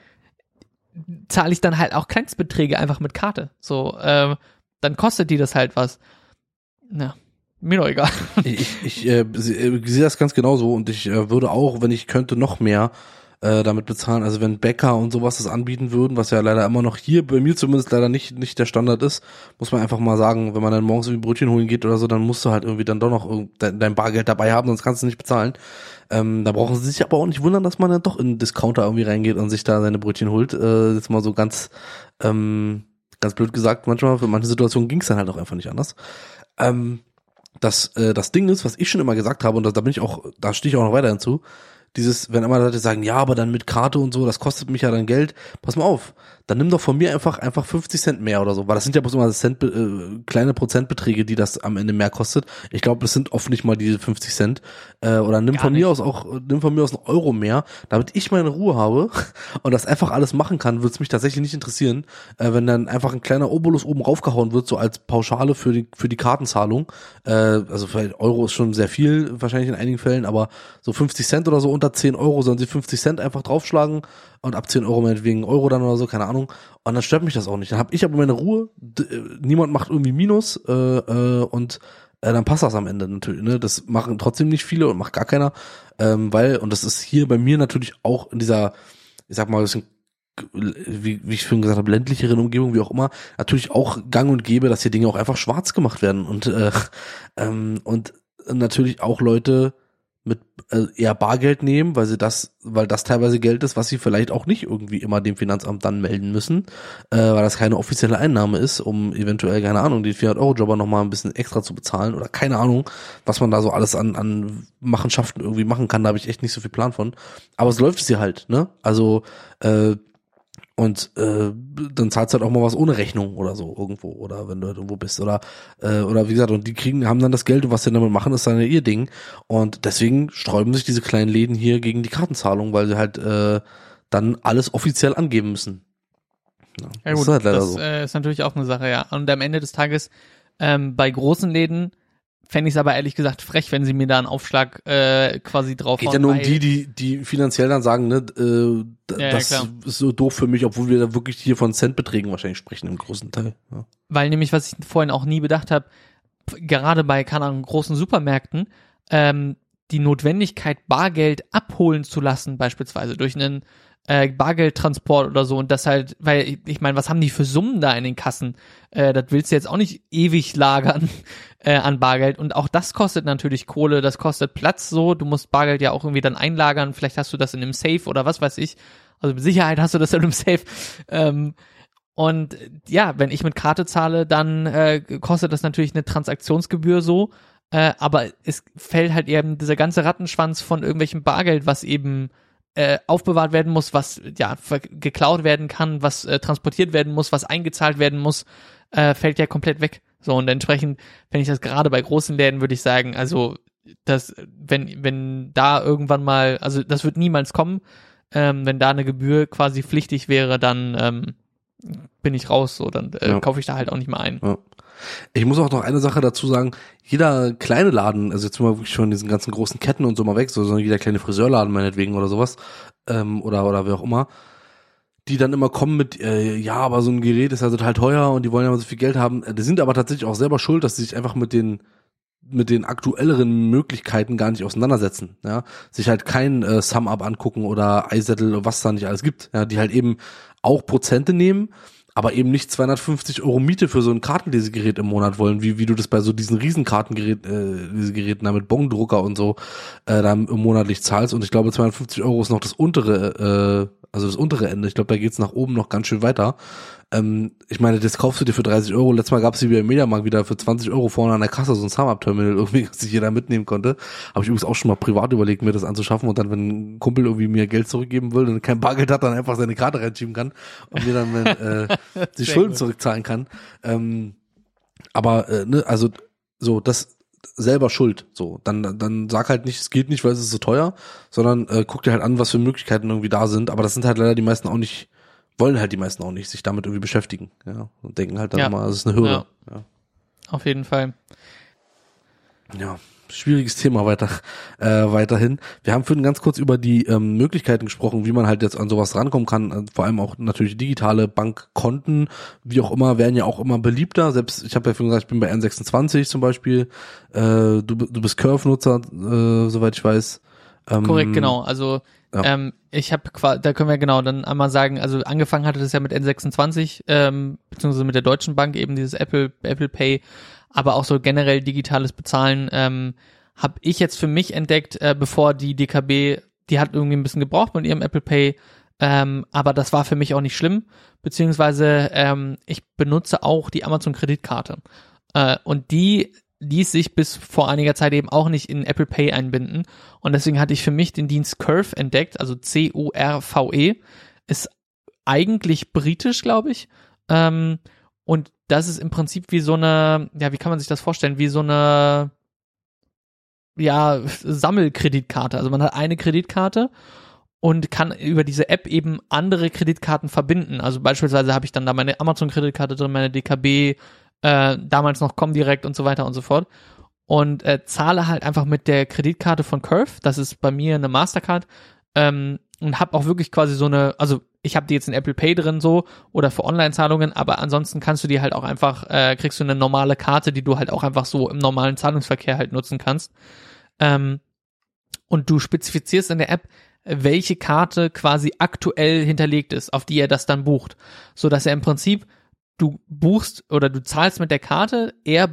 zahle ich dann halt auch Kleinstbeträge einfach mit Karte. So, äh, dann kostet die das halt was. Na, mir doch egal. Ich, ich äh, sehe seh das ganz genauso und ich äh, würde auch, wenn ich könnte, noch mehr äh, damit bezahlen. Also wenn Bäcker und sowas das anbieten würden, was ja leider immer noch hier bei mir zumindest leider nicht nicht der Standard ist, muss man einfach mal sagen, wenn man dann morgens irgendwie Brötchen holen geht oder so, dann musst du halt irgendwie dann doch noch dein, Bargeld dabei haben, sonst kannst du nicht bezahlen. Ähm, da brauchen sie sich aber auch nicht wundern, dass man dann doch in einen Discounter irgendwie reingeht und sich da seine Brötchen holt. Äh, jetzt mal so ganz ähm, ganz blöd gesagt, manchmal für manche Situationen ging es dann halt auch einfach nicht anders. Ähm, das, äh, das Ding ist, was ich schon immer gesagt habe, und da, da bin ich auch, da stehe ich auch noch weiter hinzu, dieses, wenn immer Leute sagen, ja, aber dann mit Karte und so, das kostet mich ja dann Geld. Pass mal auf, dann nimm doch von mir einfach einfach 50 Cent mehr oder so, weil das sind ja bloß immer Cent, äh, kleine Prozentbeträge, die das am Ende mehr kostet. Ich glaube, das sind oft nicht mal diese 50 Cent. Äh, oder nimm Gar von nicht. mir aus auch, nimm von mir aus einen Euro mehr, damit ich meine Ruhe habe <laughs> und das einfach alles machen kann, würde es mich tatsächlich nicht interessieren, äh, wenn dann einfach ein kleiner Obolus oben raufgehauen wird, so als Pauschale für die für die Kartenzahlung. Äh, also vielleicht Euro ist schon sehr viel, wahrscheinlich in einigen Fällen, aber so 50 Cent oder so unter 10 Euro sollen sie 50 Cent einfach draufschlagen und ab 10 Euro meinetwegen Euro dann oder so, keine Ahnung. Und dann stört mich das auch nicht. Dann habe ich aber meine Ruhe, äh, niemand macht irgendwie Minus äh, äh, und äh, dann passt das am Ende natürlich. Ne? Das machen trotzdem nicht viele und macht gar keiner, ähm, weil, und das ist hier bei mir natürlich auch in dieser, ich sag mal, bisschen wie, wie ich schon gesagt habe, ländlicheren Umgebung, wie auch immer, natürlich auch gang und gäbe, dass hier Dinge auch einfach schwarz gemacht werden und äh, <laughs> ähm, und natürlich auch Leute mit äh, eher Bargeld nehmen, weil sie das, weil das teilweise Geld ist, was sie vielleicht auch nicht irgendwie immer dem Finanzamt dann melden müssen, äh, weil das keine offizielle Einnahme ist, um eventuell, keine Ahnung, die 400-Euro-Jobber nochmal ein bisschen extra zu bezahlen oder keine Ahnung, was man da so alles an, an Machenschaften irgendwie machen kann, da habe ich echt nicht so viel Plan von. Aber es läuft es hier halt, ne? Also, äh, und äh, dann zahlst du halt auch mal was ohne Rechnung oder so irgendwo oder wenn du halt irgendwo bist oder äh, oder wie gesagt und die kriegen haben dann das Geld und was sie damit machen ist dann ja ihr Ding. Und deswegen sträuben sich diese kleinen Läden hier gegen die Kartenzahlung weil sie halt äh, dann alles offiziell angeben müssen. Ja, ja gut, das, ist, halt das so. äh, ist natürlich auch eine Sache ja. Und am Ende des Tages ähm, bei großen Läden fände ich es aber ehrlich gesagt frech, wenn sie mir da einen Aufschlag äh, quasi drauf Geht ja nur um die, die, die finanziell dann sagen, ne, äh, ja, das ja, ist so doof für mich, obwohl wir da wirklich hier von Centbeträgen wahrscheinlich sprechen im großen Teil. Ja. Weil nämlich, was ich vorhin auch nie bedacht habe, gerade bei, keine Ahnung, großen Supermärkten, ähm, die Notwendigkeit, Bargeld abholen zu lassen, beispielsweise durch einen äh, Bargeldtransport oder so. Und das halt, weil ich, meine, was haben die für Summen da in den Kassen? Äh, das willst du jetzt auch nicht ewig lagern <laughs> äh, an Bargeld. Und auch das kostet natürlich Kohle, das kostet Platz so, du musst Bargeld ja auch irgendwie dann einlagern, vielleicht hast du das in einem Safe oder was weiß ich, also mit Sicherheit hast du das in einem <laughs> Safe. Ähm, und ja, wenn ich mit Karte zahle, dann äh, kostet das natürlich eine Transaktionsgebühr so, äh, aber es fällt halt eben dieser ganze Rattenschwanz von irgendwelchem Bargeld, was eben äh, aufbewahrt werden muss, was ja geklaut werden kann, was äh, transportiert werden muss, was eingezahlt werden muss, äh, fällt ja komplett weg. So und entsprechend, wenn ich das gerade bei großen Läden würde ich sagen, also das, wenn wenn da irgendwann mal, also das wird niemals kommen, ähm, wenn da eine Gebühr quasi pflichtig wäre, dann ähm, bin ich raus, so dann äh, ja. kaufe ich da halt auch nicht mehr ein. Ja. Ich muss auch noch eine Sache dazu sagen. Jeder kleine Laden, also jetzt mal wirklich von diesen ganzen großen Ketten und so mal weg, so, sondern jeder kleine Friseurladen meinetwegen oder sowas, ähm, oder, oder wer auch immer, die dann immer kommen mit, äh, ja, aber so ein Gerät ist ja total teuer und die wollen ja so viel Geld haben. Die sind aber tatsächlich auch selber schuld, dass sie sich einfach mit den mit den aktuelleren Möglichkeiten gar nicht auseinandersetzen, ja, sich halt kein äh, Sum-Up angucken oder iSettle, was da nicht alles gibt, ja, die halt eben auch Prozente nehmen, aber eben nicht 250 Euro Miete für so ein Kartenlesegerät im Monat wollen, wie, wie du das bei so diesen Riesenkartengerät, äh, Lesegeräten da mit Bongdrucker und so, äh, da monatlich zahlst. Und ich glaube 250 Euro ist noch das untere, äh, also das untere Ende, ich glaube da geht's nach oben noch ganz schön weiter, ähm, ich meine, das kaufst du dir für 30 Euro. Letztes Mal gab es die wieder im Mediamarkt wieder für 20 Euro vorne an der Kasse so ein Sum-Up-Terminal <laughs> irgendwie, das sich jeder mitnehmen konnte. Habe ich übrigens auch schon mal privat überlegt, mir das anzuschaffen und dann, wenn ein Kumpel irgendwie mir Geld zurückgeben will und kein Bargeld hat, dann einfach seine Karte reinschieben kann und mir dann äh, <laughs> die Schulden zurückzahlen kann. Ähm, aber äh, ne, also so das selber schuld. So, dann dann sag halt nicht, es geht nicht, weil es ist so teuer, sondern äh, guck dir halt an, was für Möglichkeiten irgendwie da sind. Aber das sind halt leider die meisten auch nicht wollen halt die meisten auch nicht sich damit irgendwie beschäftigen, ja, und denken halt dann Ja. immer, es ist eine Hürde. Ja. Auf jeden Fall. ja. Schwieriges Thema weiter, äh, weiterhin. Wir haben vorhin ganz kurz über die ähm, Möglichkeiten gesprochen, wie man halt jetzt an sowas rankommen kann. Äh, vor allem auch natürlich digitale Bankkonten, wie auch immer, werden ja auch immer beliebter. Selbst, ich habe ja vorhin gesagt, ich bin bei N26 zum Beispiel. Äh, du, du bist Curve-Nutzer, äh, soweit ich weiß. Ähm, Korrekt, genau. Also ähm, ich habe da können wir genau dann einmal sagen, also angefangen hatte das ja mit N26, ähm, beziehungsweise mit der Deutschen Bank, eben dieses Apple, Apple Pay, aber auch so generell digitales Bezahlen, ähm, habe ich jetzt für mich entdeckt, äh, bevor die DKB, die hat irgendwie ein bisschen gebraucht mit ihrem Apple Pay, ähm, aber das war für mich auch nicht schlimm, beziehungsweise ähm, ich benutze auch die Amazon Kreditkarte. Äh, und die ließ sich bis vor einiger Zeit eben auch nicht in Apple Pay einbinden. Und deswegen hatte ich für mich den Dienst Curve entdeckt, also C-U-R-V-E. Ist eigentlich britisch, glaube ich. Ähm, und das ist im Prinzip wie so eine, ja, wie kann man sich das vorstellen? Wie so eine, ja, Sammelkreditkarte. Also man hat eine Kreditkarte und kann über diese App eben andere Kreditkarten verbinden. Also beispielsweise habe ich dann da meine Amazon-Kreditkarte drin, meine DKB, äh, damals noch Comdirect und so weiter und so fort. Und äh, zahle halt einfach mit der Kreditkarte von Curve, das ist bei mir eine Mastercard, ähm, und habe auch wirklich quasi so eine, also ich habe die jetzt in Apple Pay drin so oder für Online-Zahlungen, aber ansonsten kannst du die halt auch einfach, äh, kriegst du eine normale Karte, die du halt auch einfach so im normalen Zahlungsverkehr halt nutzen kannst. Ähm, und du spezifizierst in der App, welche Karte quasi aktuell hinterlegt ist, auf die er das dann bucht. So dass er im Prinzip, du buchst oder du zahlst mit der Karte, er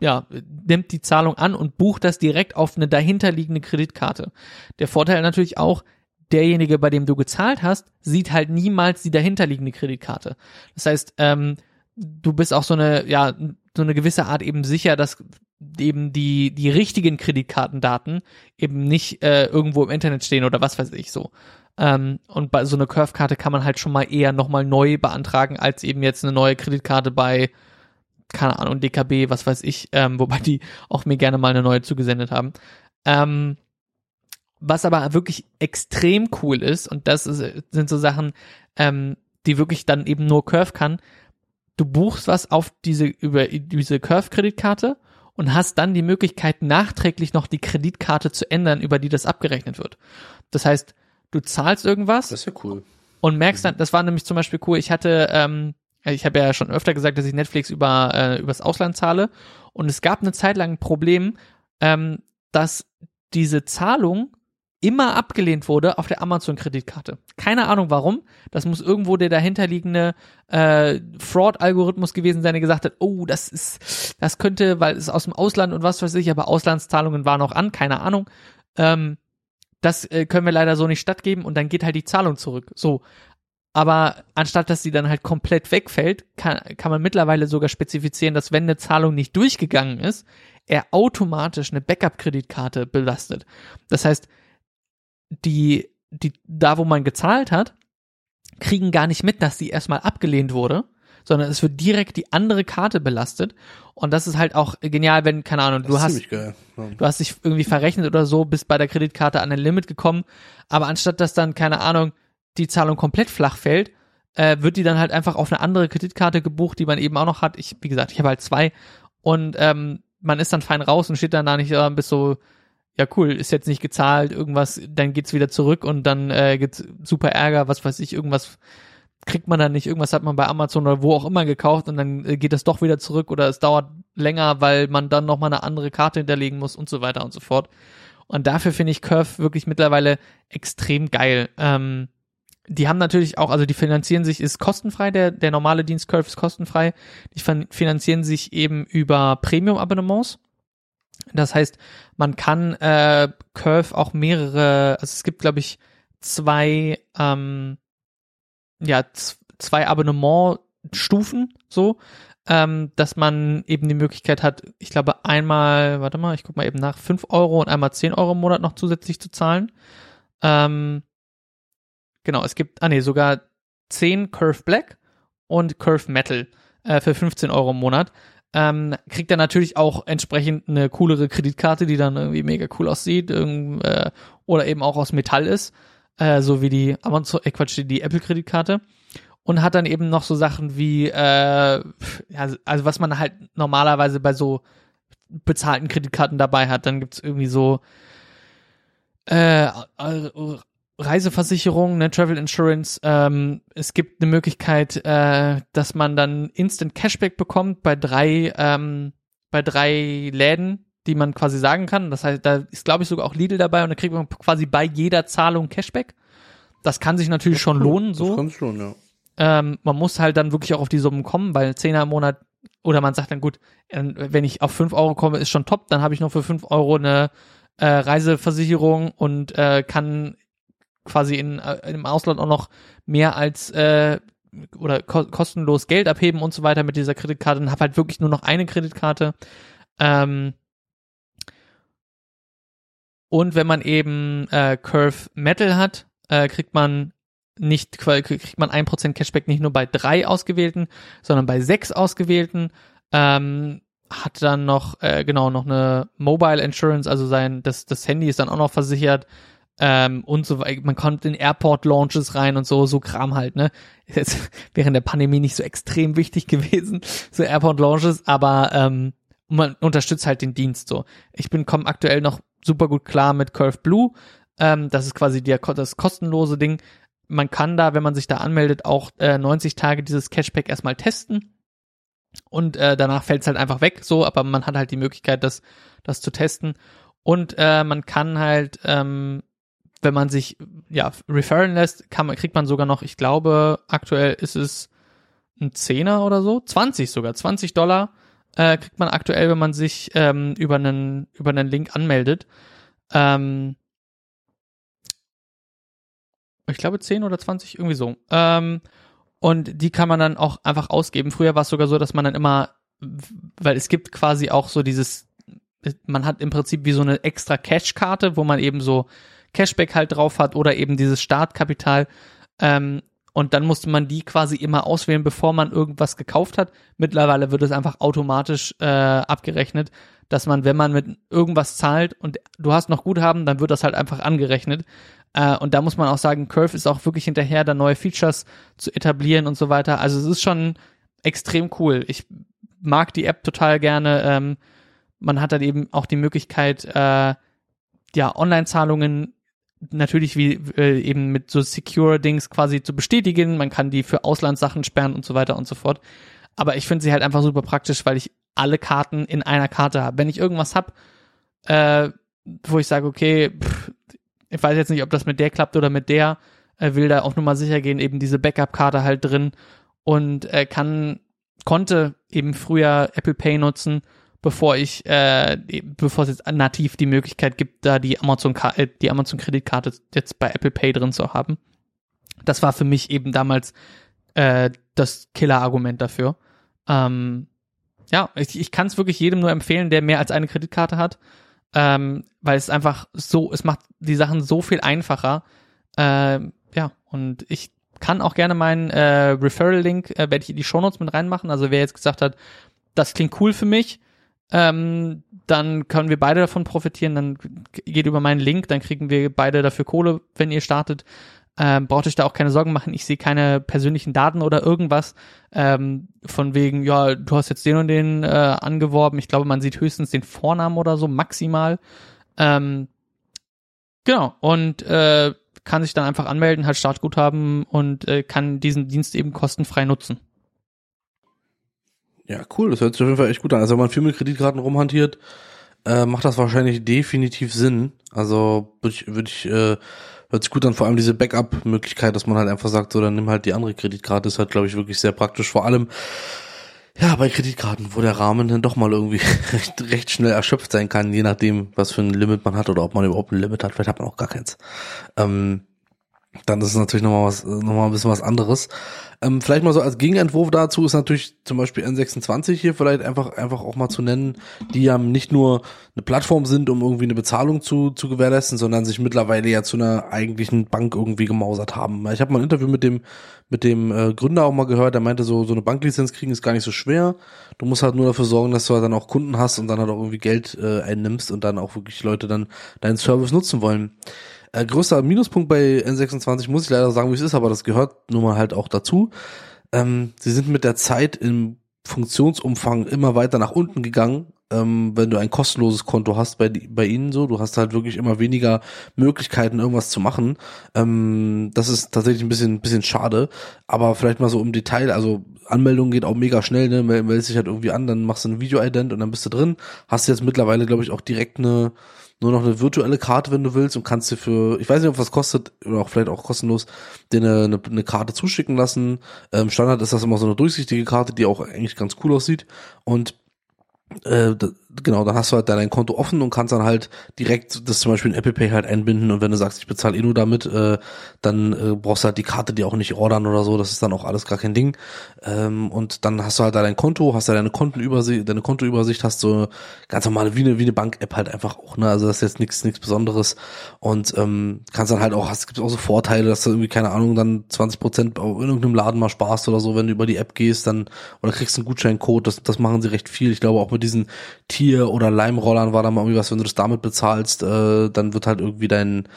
ja, nimmt die Zahlung an und bucht das direkt auf eine dahinterliegende Kreditkarte. Der Vorteil natürlich auch, derjenige, bei dem du gezahlt hast, sieht halt niemals die dahinterliegende Kreditkarte. Das heißt, ähm, du bist auch so eine, ja, so eine gewisse Art eben sicher, dass eben die, die richtigen Kreditkartendaten eben nicht äh, irgendwo im Internet stehen oder was weiß ich so. Ähm, und bei so einer Curve-Karte kann man halt schon mal eher nochmal neu beantragen, als eben jetzt eine neue Kreditkarte bei, keine Ahnung, DKB, was weiß ich, ähm, wobei die auch mir gerne mal eine neue zugesendet haben. Ähm, was aber wirklich extrem cool ist, und das ist, sind so Sachen, ähm, die wirklich dann eben nur Curve kann, du buchst was auf diese, über diese Curve-Kreditkarte und hast dann die Möglichkeit, nachträglich noch die Kreditkarte zu ändern, über die das abgerechnet wird. Das heißt, du zahlst irgendwas Das ist ja cool. und merkst dann, das war nämlich zum Beispiel cool, ich hatte, ähm, ich habe ja schon öfter gesagt, dass ich Netflix über äh, übers Ausland zahle und es gab eine Zeit lang ein Problem, ähm, dass diese Zahlung immer abgelehnt wurde auf der Amazon-Kreditkarte. Keine Ahnung warum. Das muss irgendwo der dahinterliegende äh, Fraud-Algorithmus gewesen sein, der gesagt hat, oh, das ist, das könnte, weil es aus dem Ausland und was weiß ich, aber Auslandszahlungen waren noch an, keine Ahnung. Ähm, das äh, können wir leider so nicht stattgeben und dann geht halt die Zahlung zurück. So. Aber anstatt dass sie dann halt komplett wegfällt, kann, kann man mittlerweile sogar spezifizieren, dass wenn eine Zahlung nicht durchgegangen ist, er automatisch eine Backup-Kreditkarte belastet. Das heißt, die, die, da wo man gezahlt hat, kriegen gar nicht mit, dass sie erstmal abgelehnt wurde, sondern es wird direkt die andere Karte belastet. Und das ist halt auch genial, wenn, keine Ahnung, du Das hast. Ja. du hast dich irgendwie verrechnet oder so, bist bei der Kreditkarte an ein Limit gekommen, aber anstatt dass dann, keine Ahnung, die Zahlung komplett flach fällt, äh, wird die dann halt einfach auf eine andere Kreditkarte gebucht, die man eben auch noch hat. Ich, wie gesagt, ich habe halt zwei und ähm, man ist dann fein raus und steht dann da nicht äh, bis so, ja cool, ist jetzt nicht gezahlt, irgendwas, dann geht's wieder zurück und dann äh, gibt's super Ärger, was weiß ich, irgendwas kriegt man dann nicht, irgendwas hat man bei Amazon oder wo auch immer gekauft und dann äh, geht das doch wieder zurück oder es dauert länger, weil man dann nochmal eine andere Karte hinterlegen muss und so weiter und so fort. Und dafür finde ich Curve wirklich mittlerweile extrem geil. Ähm, die haben natürlich auch, also die finanzieren sich, ist kostenfrei, der, der normale Dienst Curve ist kostenfrei. Die finanzieren sich eben über Premium-Abonnements. Das heißt, man kann äh, Curve auch mehrere, also es gibt, glaube ich, zwei, ähm, ja, zwei Abonnementstufen so, ähm, dass man eben die Möglichkeit hat, ich glaube einmal, warte mal, ich guck mal eben nach, fünf Euro und einmal zehn Euro im Monat noch zusätzlich zu zahlen. Ähm, genau, es gibt, ah nee, sogar zehn Curve Black und Curve Metal äh, für 15 Euro im Monat. Ähm, kriegt er natürlich auch entsprechend eine coolere Kreditkarte, die dann irgendwie mega cool aussieht, irgend, äh, oder eben auch aus Metall ist, äh, so wie die Amazon, äh, Quatsch, die Apple-Kreditkarte und hat dann eben noch so Sachen wie, äh, ja, also was man halt normalerweise bei so bezahlten Kreditkarten dabei hat. Dann gibt's irgendwie so äh, Reiseversicherung, ne, Travel Insurance. Ähm, es gibt eine Möglichkeit, äh, dass man dann Instant Cashback bekommt bei drei, ähm, bei drei Läden, die man quasi sagen kann. Das heißt, da ist, glaube ich, sogar auch Lidl dabei und da kriegt man quasi bei jeder Zahlung Cashback. Das kann sich natürlich schon lohnen, so. Das kann schon, ja. Ähm, man muss halt dann wirklich auch auf die Summen kommen, weil 10er im Monat, oder man sagt dann gut, äh, wenn ich auf 5 Euro komme, ist schon top, dann habe ich noch für 5 Euro eine äh, Reiseversicherung und äh, kann quasi in, äh, im Ausland auch noch mehr als äh, oder ko kostenlos Geld abheben und so weiter mit dieser Kreditkarte und habe halt wirklich nur noch eine Kreditkarte. Ähm, und wenn man eben äh, Curve Metal hat, äh, kriegt man nicht kriegt man ein Prozent Cashback nicht nur bei drei ausgewählten, sondern bei sechs ausgewählten. Ähm, hat dann noch äh, genau noch eine Mobile Insurance, also sein das das Handy ist dann auch noch versichert ähm, und so weiter. Man kommt in Airport Launches rein und so so Kram halt ne. Ist <laughs> jetzt während der Pandemie nicht so extrem wichtig <laughs> gewesen so Airport Launches, aber ähm, man unterstützt halt den Dienst so. Ich bin komme aktuell noch super gut klar mit Curve Blue. Ähm, das ist quasi der, das kostenlose Ding man kann da, wenn man sich da anmeldet, auch äh, 90 Tage dieses Cashback erstmal testen. Und äh, danach fällt es halt einfach weg, so, aber man hat halt die Möglichkeit, das, das zu testen. Und äh, man kann halt, ähm, wenn man sich ja referen lässt, kann kriegt man sogar noch, ich glaube, aktuell ist es ein Zehner oder so, 20 sogar, 20 Dollar äh, kriegt man aktuell, wenn man sich ähm, über einen über einen Link anmeldet. Ähm, ich glaube 10 oder 20, irgendwie so. Ähm, und die kann man dann auch einfach ausgeben. Früher war es sogar so, dass man dann immer, weil es gibt quasi auch so dieses, man hat im Prinzip wie so eine extra Cash-Karte, wo man eben so Cashback halt drauf hat oder eben dieses Startkapital. Ähm, und dann musste man die quasi immer auswählen, bevor man irgendwas gekauft hat. Mittlerweile wird es einfach automatisch äh, abgerechnet, dass man, wenn man mit irgendwas zahlt und du hast noch Guthaben, dann wird das halt einfach angerechnet. Äh, und da muss man auch sagen, Curve ist auch wirklich hinterher, da neue Features zu etablieren und so weiter. Also es ist schon extrem cool. Ich mag die App total gerne. Ähm, man hat dann eben auch die Möglichkeit, äh, ja, Online-Zahlungen natürlich wie äh, eben mit so Secure-Dings quasi zu bestätigen. Man kann die für Auslandssachen sperren und so weiter und so fort. Aber ich finde sie halt einfach super praktisch, weil ich alle Karten in einer Karte habe. Wenn ich irgendwas hab, äh, wo ich sage, okay, pff, ich weiß jetzt nicht, ob das mit der klappt oder mit der, äh, will da auch nur mal sicher gehen, eben diese Backup-Karte halt drin und äh, kann, konnte eben früher Apple Pay nutzen, bevor ich, äh, bevor es jetzt nativ die Möglichkeit gibt, da die Amazon, äh, die Amazon Kreditkarte jetzt bei Apple Pay drin zu haben. Das war für mich eben damals äh, das Killer-Argument dafür. Ähm, ja, ich, ich kann es wirklich jedem nur empfehlen, der mehr als eine Kreditkarte hat ähm, weil es einfach so, es macht die Sachen so viel einfacher. Äh, ja, und ich kann auch gerne meinen äh, Referral-Link, äh, werde ich in die Shownotes mit reinmachen. Also wer jetzt gesagt hat, das klingt cool für mich, ähm, dann können wir beide davon profitieren. Dann geht über meinen Link, dann kriegen wir beide dafür Kohle, wenn ihr startet. ähm, braucht euch da auch keine Sorgen machen. Ich sehe keine persönlichen Daten oder irgendwas ähm, von wegen, ja, du hast jetzt den und den äh, angeworben. Ich glaube, man sieht höchstens den Vornamen oder so maximal. Ähm, genau und äh, kann sich dann einfach anmelden, hat Startguthaben und äh, kann diesen Dienst eben kostenfrei nutzen. Ja, cool. Das hört sich auf jeden Fall echt gut an. Also wenn man viel mit Kreditkarten rumhantiert, äh, macht das wahrscheinlich definitiv Sinn. Also würde ich, würde ich, äh, hört sich gut an, vor allem diese Backup-Möglichkeit, dass man halt einfach sagt, so, dann nimm halt die andere Kreditkarte, ist halt, glaube ich, wirklich sehr praktisch. Vor allem, ja, bei Kreditkarten, wo der Rahmen dann doch mal irgendwie <laughs> recht, recht schnell erschöpft sein kann, je nachdem, was für ein Limit man hat oder ob man überhaupt ein Limit hat. Vielleicht hat man auch gar keins. Ähm, dann ist es natürlich nochmal was, nochmal ein bisschen was anderes. Ähm, vielleicht mal so als Gegenentwurf dazu ist natürlich zum Beispiel N26 hier vielleicht einfach, einfach auch mal zu nennen, die ja nicht nur eine Plattform sind, um irgendwie eine Bezahlung zu, zu gewährleisten, sondern sich mittlerweile ja zu einer eigentlichen Bank irgendwie gemausert haben. Ich habe mal ein Interview mit dem, mit dem äh, Gründer auch mal gehört, der meinte so, so eine Banklizenz kriegen ist gar nicht so schwer. Du musst halt nur dafür sorgen, dass du halt dann auch Kunden hast und dann halt auch irgendwie Geld äh, einnimmst und dann auch wirklich Leute dann deinen Service nutzen wollen. Äh, größter Minuspunkt bei N26 muss ich leider sagen, wie es ist, aber das gehört nun mal halt auch dazu. Ähm, sie sind mit der Zeit im Funktionsumfang immer weiter nach unten gegangen. Ähm, wenn du ein kostenloses Konto hast bei, bei ihnen so, du hast halt wirklich immer weniger Möglichkeiten, irgendwas zu machen. Ähm, das ist tatsächlich ein bisschen, bisschen schade. Aber vielleicht mal so im Detail, also Anmeldung geht auch mega schnell, ne? Meldest dich halt irgendwie an, dann machst du ein Video-Ident und dann bist du drin. Hast jetzt mittlerweile, glaube ich, auch direkt eine nur noch eine virtuelle Karte, wenn du willst, und kannst dir für, ich weiß nicht, ob was kostet, oder auch vielleicht auch kostenlos, dir eine, eine, eine Karte zuschicken lassen. Ähm, Standard ist das immer so eine durchsichtige Karte, die auch eigentlich ganz cool aussieht. Und äh, genau, dann hast du halt dein Konto offen und kannst dann halt direkt das zum Beispiel in Apple Pay halt einbinden und wenn du sagst, ich bezahle eh nur damit, äh, dann äh, brauchst du halt die Karte die auch nicht ordern oder so, das ist dann auch alles gar kein Ding. Ähm, und dann hast du halt da dein Konto, hast da deine Kontenübersicht, deine Kontoübersicht, hast so ganz normale wie eine, wie eine Bank-App halt einfach auch, ne? Also das ist jetzt nichts nichts Besonderes. Und ähm, kannst dann halt auch, es gibt auch so Vorteile, dass du irgendwie, keine Ahnung, dann 20 Prozent in irgendeinem Laden mal sparst oder so, wenn du über die App gehst, dann oder kriegst einen Gutscheincode, das, das machen sie recht viel. Ich glaube auch mit diesen Tier- oder Leimrollern war da mal irgendwie was, wenn du das damit bezahlst, äh, dann wird halt irgendwie dein,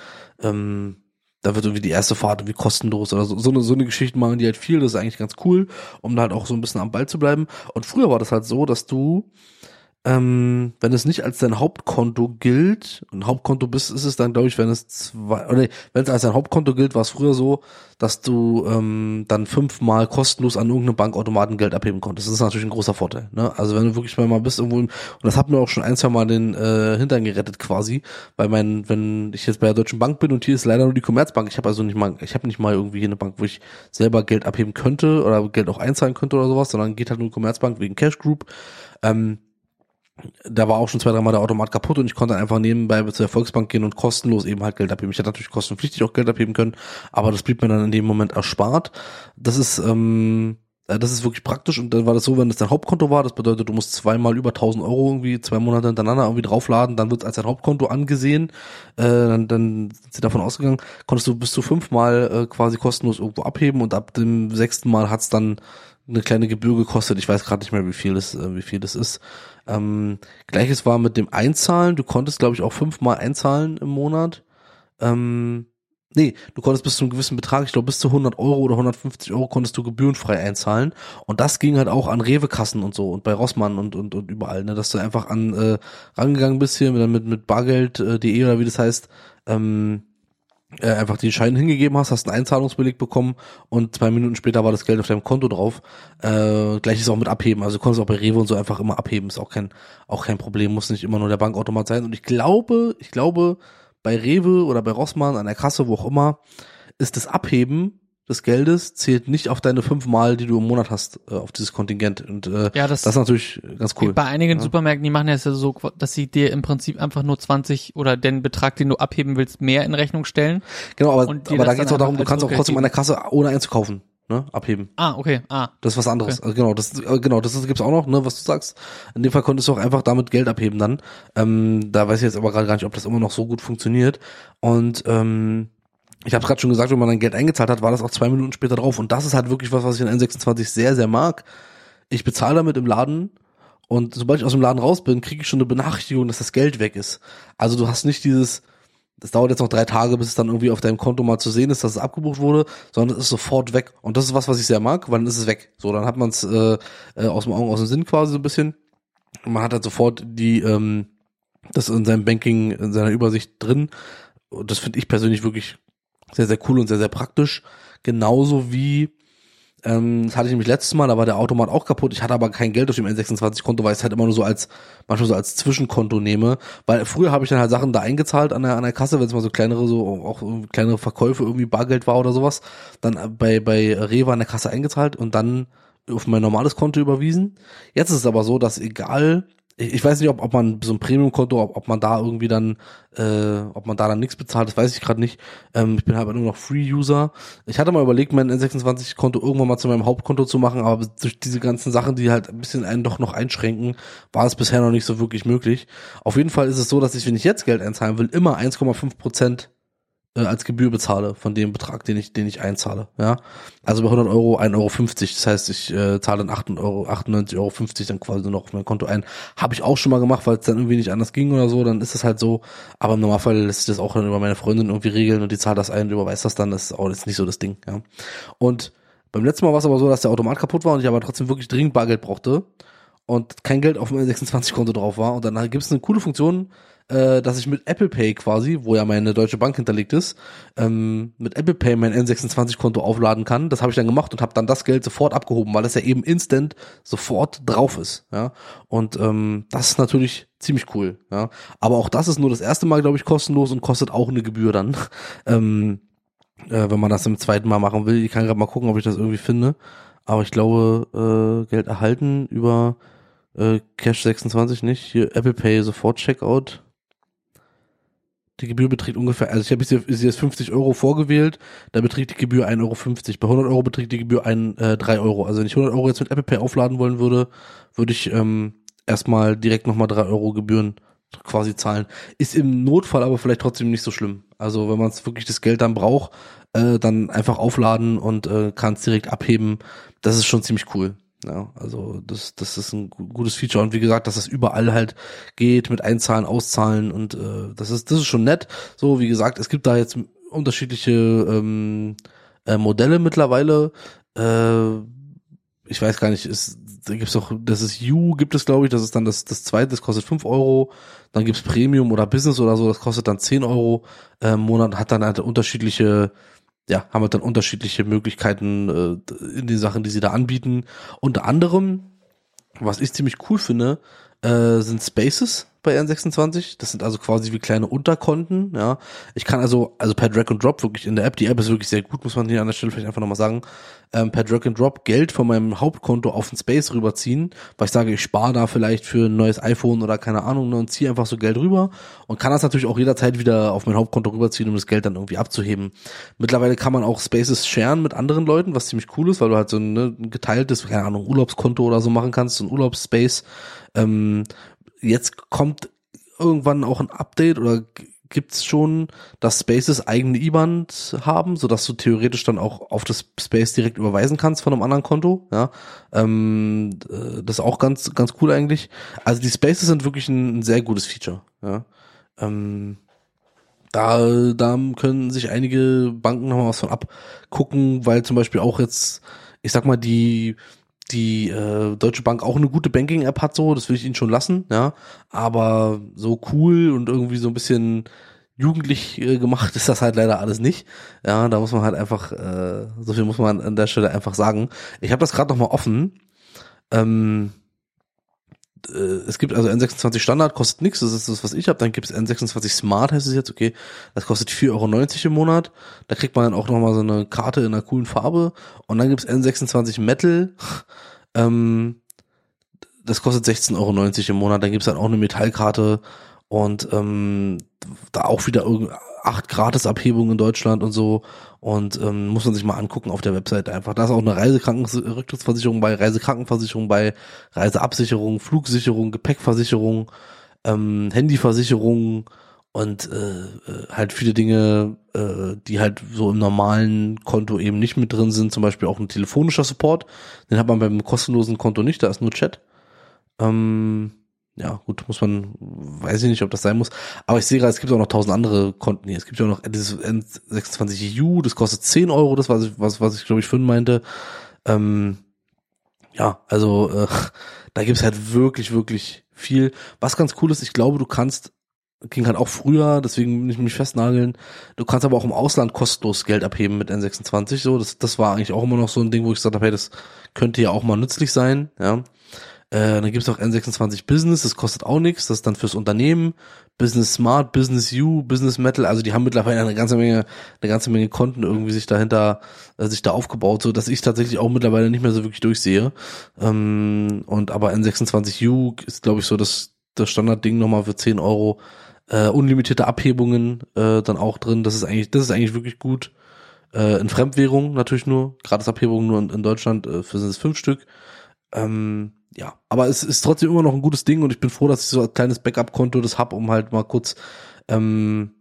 ähm, da wird irgendwie die erste Fahrt irgendwie kostenlos oder so. So eine, so eine Geschichte machen die halt viel, das ist eigentlich ganz cool, um da halt auch so ein bisschen am Ball zu bleiben. Und früher war das halt so, dass du ähm, wenn es nicht als dein Hauptkonto gilt, ein Hauptkonto bist, ist es dann, glaube ich, wenn es zwei, oder wenn es als dein Hauptkonto gilt, war es früher so, dass du ähm, dann fünfmal kostenlos an irgendeinem Bankautomaten Geld abheben konntest. Das ist natürlich ein großer Vorteil. Ne? Also wenn du wirklich mal bist irgendwo, und das hat mir auch schon ein, zwei Mal den äh, Hintern gerettet quasi, weil mein, wenn ich jetzt bei der Deutschen Bank bin und hier ist leider nur die Commerzbank, ich habe also nicht mal, ich habe nicht mal irgendwie hier eine Bank, wo ich selber Geld abheben könnte oder Geld auch einzahlen könnte oder sowas, sondern geht halt nur Commerzbank wegen Cash Group. Ähm, da war auch schon zwei, dreimal der Automat kaputt und ich konnte einfach nebenbei zur Volksbank gehen und kostenlos eben halt Geld abheben. Ich hätte natürlich kostenpflichtig auch Geld abheben können, aber das blieb mir dann in dem Moment erspart. Das ist, ähm, äh, das ist wirklich praktisch und dann war das so, wenn das dein Hauptkonto war, das bedeutet, du musst zweimal über 1000 Euro irgendwie zwei Monate hintereinander irgendwie draufladen, dann wird es als dein Hauptkonto angesehen, äh, dann, dann sind sie davon ausgegangen, konntest du bis zu fünfmal äh, quasi kostenlos irgendwo abheben und ab dem sechsten Mal hat's dann eine kleine Gebühr gekostet. Ich weiß gerade nicht mehr, wie viel das, äh, wie viel das ist. Ähm, Gleiches war mit dem Einzahlen. Du konntest, glaube ich, auch fünfmal einzahlen im Monat. Ähm, nee, du konntest bis zu einem gewissen Betrag, ich glaube bis zu 100 Euro oder 150 Euro konntest du gebührenfrei einzahlen. Und das ging halt auch an Rewe-Kassen und so und bei Rossmann und, und, und überall, ne, dass du einfach an äh, rangegangen bist hier mit, mit, mit Bargeld.de äh, oder wie das heißt, ähm, äh, einfach die Scheine hingegeben hast, hast einen Einzahlungsbeleg bekommen und zwei Minuten später war das Geld auf deinem Konto drauf. Äh, gleiches auch mit Abheben. Also du konntest auch bei Rewe und so einfach immer abheben. Ist auch kein, auch kein Problem, muss nicht immer nur der Bankautomat sein. Und ich glaube, ich glaube, bei Rewe oder bei Rossmann an der Kasse, wo auch immer, ist das Abheben des Geldes zählt nicht auf deine fünf Mal, die du im Monat hast, äh, auf dieses Kontingent. Und äh, ja, das, das ist natürlich ganz cool. Bei einigen ja. Supermärkten, die machen das ja so, dass sie dir im Prinzip einfach nur 20 oder den Betrag, den du abheben willst, mehr in Rechnung stellen. Genau, aber, aber da geht es auch darum, du kannst auch trotzdem an der Kasse ohne einzukaufen. Ne, abheben. Ah, okay. Ah. Das ist was anderes. Okay. Also genau, das äh, genau, das gibt's auch noch, ne, was du sagst. In dem Fall konntest du auch einfach damit Geld abheben dann. Ähm, da weiß ich jetzt aber gerade gar nicht, ob das immer noch so gut funktioniert. Und ähm, ich habe gerade schon gesagt, wenn man dann Geld eingezahlt hat, war das auch zwei Minuten später drauf. Und das ist halt wirklich was, was ich in N26 sehr, sehr mag. Ich bezahle damit im Laden und sobald ich aus dem Laden raus bin, kriege ich schon eine Benachrichtigung, dass das Geld weg ist. Also du hast nicht dieses, das dauert jetzt noch drei Tage, bis es dann irgendwie auf deinem Konto mal zu sehen ist, dass es abgebucht wurde, sondern es ist sofort weg. Und das ist was, was ich sehr mag, weil dann ist es weg. So, dann hat man es äh, äh, aus dem Augen, aus dem Sinn quasi so ein bisschen. Und man hat halt sofort die, ähm, das in seinem Banking, in seiner Übersicht drin. Und das finde ich persönlich wirklich sehr, sehr cool und sehr, sehr praktisch. Genauso wie ähm, das hatte ich nämlich letztes Mal, da war der Automat auch kaputt. Ich hatte aber kein Geld auf dem N26-Konto, weil ich es halt immer nur so als, manchmal so als Zwischenkonto nehme. Weil früher habe ich dann halt Sachen da eingezahlt an der, an der Kasse, wenn es mal so kleinere, so auch kleinere Verkäufe irgendwie Bargeld war oder sowas. Dann bei, bei Rewe an der Kasse eingezahlt und dann auf mein normales Konto überwiesen. Jetzt ist es aber so, dass egal, ich weiß nicht, ob, ob man so ein Premium-Konto, ob, ob man da irgendwie dann, äh, ob man da dann nichts bezahlt, das weiß ich gerade nicht. Ähm, ich bin halt nur noch Free-User. Ich hatte mal überlegt, mein N26-Konto irgendwann mal zu meinem Hauptkonto zu machen, aber durch diese ganzen Sachen, die halt ein bisschen einen doch noch einschränken, war es bisher noch nicht so wirklich möglich. Auf jeden Fall ist es so, dass ich, wenn ich jetzt Geld einzahlen will, immer 1,5 Prozent als Gebühr bezahle von dem Betrag, den ich, den ich einzahle. Ja, also bei 100 Euro 1,50 Euro. Das heißt, ich äh, zahle dann 98,50 Euro, 98 Euro dann quasi noch auf mein Konto ein. Habe ich auch schon mal gemacht, weil es dann irgendwie nicht anders ging oder so. Dann ist es halt so. Aber im Normalfall lässt sich das auch dann über meine Freundin irgendwie regeln und die zahlt das ein und überweist das dann. Das ist auch jetzt nicht so das Ding. Ja, und beim letzten Mal war es aber so, dass der Automat kaputt war und ich aber trotzdem wirklich dringend Bargeld brauchte und kein Geld auf dem 26-Konto drauf war. Und dann gibt es eine coole Funktion, äh, dass ich mit Apple Pay quasi, wo ja meine Deutsche Bank hinterlegt ist, ähm, mit Apple Pay mein N26-Konto aufladen kann. Das habe ich dann gemacht und habe dann das Geld sofort abgehoben, weil das ja eben instant sofort drauf ist. Ja, und ähm, das ist natürlich ziemlich cool. Ja, aber auch das ist nur das erste Mal, glaube ich, kostenlos und kostet auch eine Gebühr dann. <laughs> ähm, äh, wenn man das im zweiten Mal machen will. Ich kann gerade mal gucken, ob ich das irgendwie finde. Aber ich glaube, äh, Geld erhalten über äh, Cash 26 nicht. Hier Apple Pay sofort Checkout. Die Gebühr beträgt ungefähr, also ich habe sie jetzt 50 Euro vorgewählt, da beträgt die Gebühr 1,50 Euro. Bei 100 Euro beträgt die Gebühr ein, äh, 3 Euro. Also wenn ich 100 Euro jetzt mit Apple Pay aufladen wollen würde, würde ich ähm, erstmal direkt nochmal 3 Euro Gebühren quasi zahlen. Ist im Notfall aber vielleicht trotzdem nicht so schlimm. Also wenn man wirklich das Geld dann braucht, äh, dann einfach aufladen und äh, kann es direkt abheben. Das ist schon ziemlich cool. Ja, also das, das ist ein gutes Feature und wie gesagt, dass das überall halt geht mit Einzahlen, Auszahlen und äh, das ist das ist schon nett. So wie gesagt, es gibt da jetzt unterschiedliche ähm, äh, Modelle mittlerweile. Äh, ich weiß gar nicht, ist, da gibt's doch, das ist U, gibt es glaube ich, das ist dann das das zweite, das kostet fünf Euro. Dann gibt's Premium oder Business oder so, das kostet dann zehn Euro äh, im Monat, hat dann halt unterschiedliche ja, haben wir dann unterschiedliche Möglichkeiten äh, in den Sachen, die sie da anbieten. Unter anderem, was ich ziemlich cool finde, äh, sind Spaces bei N26. Das sind also quasi wie kleine Unterkonten, ja. Ich kann also, also per Drag and Drop wirklich in der App, die App ist wirklich sehr gut, muss man hier an der Stelle vielleicht einfach nochmal sagen, ähm, per Drag and Drop Geld von meinem Hauptkonto auf ein Space rüberziehen, weil ich sage, ich spare da vielleicht für ein neues iPhone oder keine Ahnung ne, und ziehe einfach so Geld rüber und kann das natürlich auch jederzeit wieder auf mein Hauptkonto rüberziehen, um das Geld dann irgendwie abzuheben. Mittlerweile kann man auch Spaces sharen mit anderen Leuten, was ziemlich cool ist, weil du halt so ne, ein geteiltes, keine Ahnung, Urlaubskonto oder so machen kannst, so ein Urlaubsspace, ähm, jetzt kommt irgendwann auch ein Update oder gibt's schon, dass Spaces eigene IBAN haben, so dass du theoretisch dann auch auf das Space direkt überweisen kannst von einem anderen Konto. Ja, ähm, äh, das ist auch ganz ganz cool eigentlich. Also die Spaces sind wirklich ein, ein sehr gutes Feature. Ja, ähm, da da können sich einige Banken noch mal was von abgucken, weil zum Beispiel auch jetzt, ich sag mal die die äh, Deutsche Bank auch eine gute Banking-App hat, so, das will ich ihnen schon lassen, ja. Aber so cool und irgendwie so ein bisschen jugendlich äh, gemacht <laughs> ist das halt leider alles nicht. Ja, da muss man halt einfach, äh, so viel muss man an der Stelle einfach sagen. Ich habe das gerade noch mal offen. Ähm, äh, es gibt also N26 Standard, kostet nichts, das ist das, was ich habe. Dann gibt es N26 Smart, heißt es jetzt, okay, das kostet 4,90 Euro im Monat. Da kriegt man dann auch nochmal so eine Karte in einer coolen Farbe. Und dann gibt es N26 Metal, ähm, das kostet 16,90 Euro im Monat. Dann gibt es dann auch eine Metallkarte und ähm, da auch wieder acht Gratis-Abhebungen in Deutschland und so. Und ähm, muss man sich mal angucken auf der Webseite einfach. Da ist auch eine Reisekrankenversicherung bei, Reisekrankenversicherung bei, Reiseabsicherung, Flugsicherung, Gepäckversicherung, ähm, Handyversicherung und äh, äh, halt viele Dinge, äh, die halt so im normalen Konto eben nicht mit drin sind. Zum Beispiel auch ein telefonischer Support. Den hat man beim kostenlosen Konto nicht, da ist nur Chat. Ähm, ja, gut, muss man, weiß ich nicht, ob das sein muss. Aber ich sehe gerade, es gibt auch noch tausend andere Konten hier. Es gibt ja auch noch dieses N26U, das kostet 10 Euro, das ich, was, was ich glaube ich fünf meinte. Ähm, ja, also äh, da gibt's halt wirklich, wirklich viel. Was ganz cool ist, ich glaube, du kannst, ging halt auch früher, deswegen nicht mich festnageln, du kannst aber auch im Ausland kostenlos Geld abheben mit N26. So, das, das war eigentlich auch immer noch so ein Ding, wo ich gesagt habe, hey, das könnte ja auch mal nützlich sein, ja. Äh, dann gibt's auch N26 Business, das kostet auch nichts, das ist dann fürs Unternehmen. Business Smart, Business U, Business Metal, also die haben mittlerweile eine ganze Menge, eine ganze Menge Konten irgendwie sich dahinter, äh, sich da aufgebaut, so dass ich tatsächlich auch mittlerweile nicht mehr so wirklich durchsehe. Ähm, und aber N26U ist, glaube ich, so das, das Standardding nochmal für 10 Euro. Äh, unlimitierte Abhebungen äh, dann auch drin. Das ist eigentlich, das ist eigentlich wirklich gut. Äh, in Fremdwährung natürlich nur, Gratisabhebungen nur in, in Deutschland, äh, für sind es fünf Stück. Ähm, ja, aber es ist trotzdem immer noch ein gutes Ding und ich bin froh, dass ich so ein kleines Backup-Konto das hab, um halt mal kurz, ähm,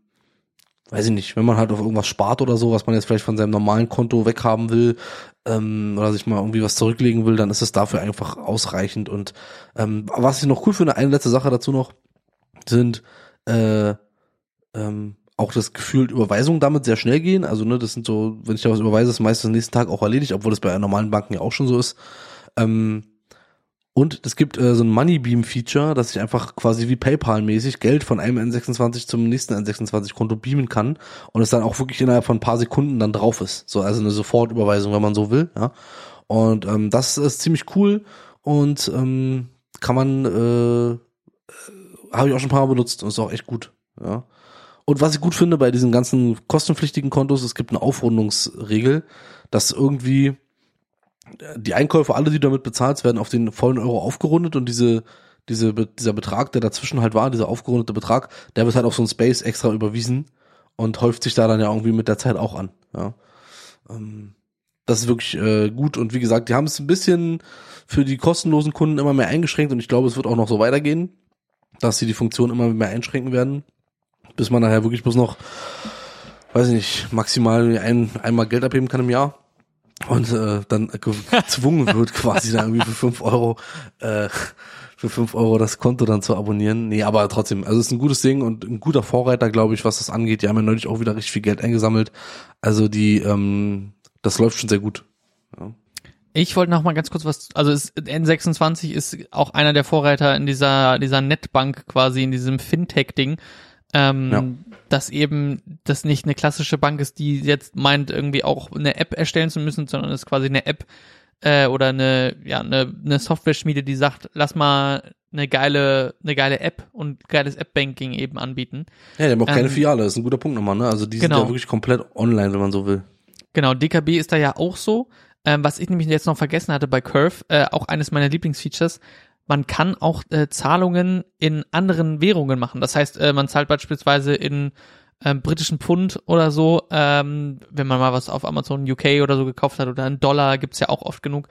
weiß ich nicht, wenn man halt auf irgendwas spart oder so, was man jetzt vielleicht von seinem normalen Konto weghaben will, ähm, oder sich mal irgendwie was zurücklegen will, dann ist es dafür einfach ausreichend. Und ähm, was ich noch cool finde, eine letzte Sache dazu noch, sind äh, ähm, auch das Gefühl, Überweisungen damit sehr schnell gehen. Also, ne, das sind so, wenn ich da was überweise, ist meistens am nächsten Tag auch erledigt, obwohl das bei normalen Banken ja auch schon so ist. Ähm, und es gibt äh, so ein Moneybeam-Feature, dass ich einfach quasi wie PayPal-mäßig Geld von einem N26 zum nächsten N26-Konto beamen kann und es dann auch wirklich innerhalb von ein paar Sekunden dann drauf ist. So, also eine Sofortüberweisung, wenn man so will. Ja. Und ähm, das ist ziemlich cool und ähm, kann man, äh, habe ich auch schon ein paar Mal benutzt und ist auch echt gut. Ja. Und was ich gut finde bei diesen ganzen kostenpflichtigen Kontos, es gibt eine Aufrundungsregel, dass irgendwie die Einkäufe, alle, die damit bezahlt werden, auf den vollen Euro aufgerundet und diese, diese, dieser Betrag, der dazwischen halt war, dieser aufgerundete Betrag, der wird halt auf so ein Space extra überwiesen und häuft sich da dann ja irgendwie mit der Zeit auch an. Ja. Ähm, das ist wirklich äh, gut und wie gesagt, die haben es ein bisschen für die kostenlosen Kunden immer mehr eingeschränkt und ich glaube, es wird auch noch so weitergehen, dass sie die Funktion immer mehr einschränken werden, bis man nachher wirklich bloß noch, weiß ich nicht, maximal ein, einmal Geld abheben kann im Jahr und äh, dann gezwungen wird <laughs> quasi dann irgendwie für fünf Euro äh, für fünf Euro das Konto dann zu abonnieren. Nee, aber trotzdem, also es ist ein gutes Ding und ein guter Vorreiter, glaube ich, was das angeht. Die haben ja neulich auch wieder richtig viel Geld eingesammelt. Also die, ähm, das läuft schon sehr gut. Ja. Ich wollte noch mal ganz kurz was, also es, N26 ist auch einer der Vorreiter in dieser, dieser Netbank quasi, in diesem Fintech-Ding. Ähm, ja dass eben das nicht eine klassische Bank ist, die jetzt meint, irgendwie auch eine App erstellen zu müssen, sondern es ist quasi eine App äh, oder eine, ja, eine, eine Software-Schmiede, die sagt, lass mal eine geile, eine geile App und geiles App-Banking eben anbieten. Ja, die haben auch keine ähm, Filiale, das ist ein guter Punkt nochmal, ne? Also die genau. sind ja wirklich komplett online, wenn man so will. Genau, DKB ist da ja auch so. Ähm, was ich nämlich jetzt noch vergessen hatte bei Curve, äh, auch eines meiner Lieblingsfeatures, man kann auch äh, Zahlungen in anderen Währungen machen. Das heißt, äh, man zahlt beispielsweise in ähm, britischen Pfund oder so, ähm, wenn man mal was auf Amazon UK oder so gekauft hat oder einen Dollar, gibt's ja auch oft genug.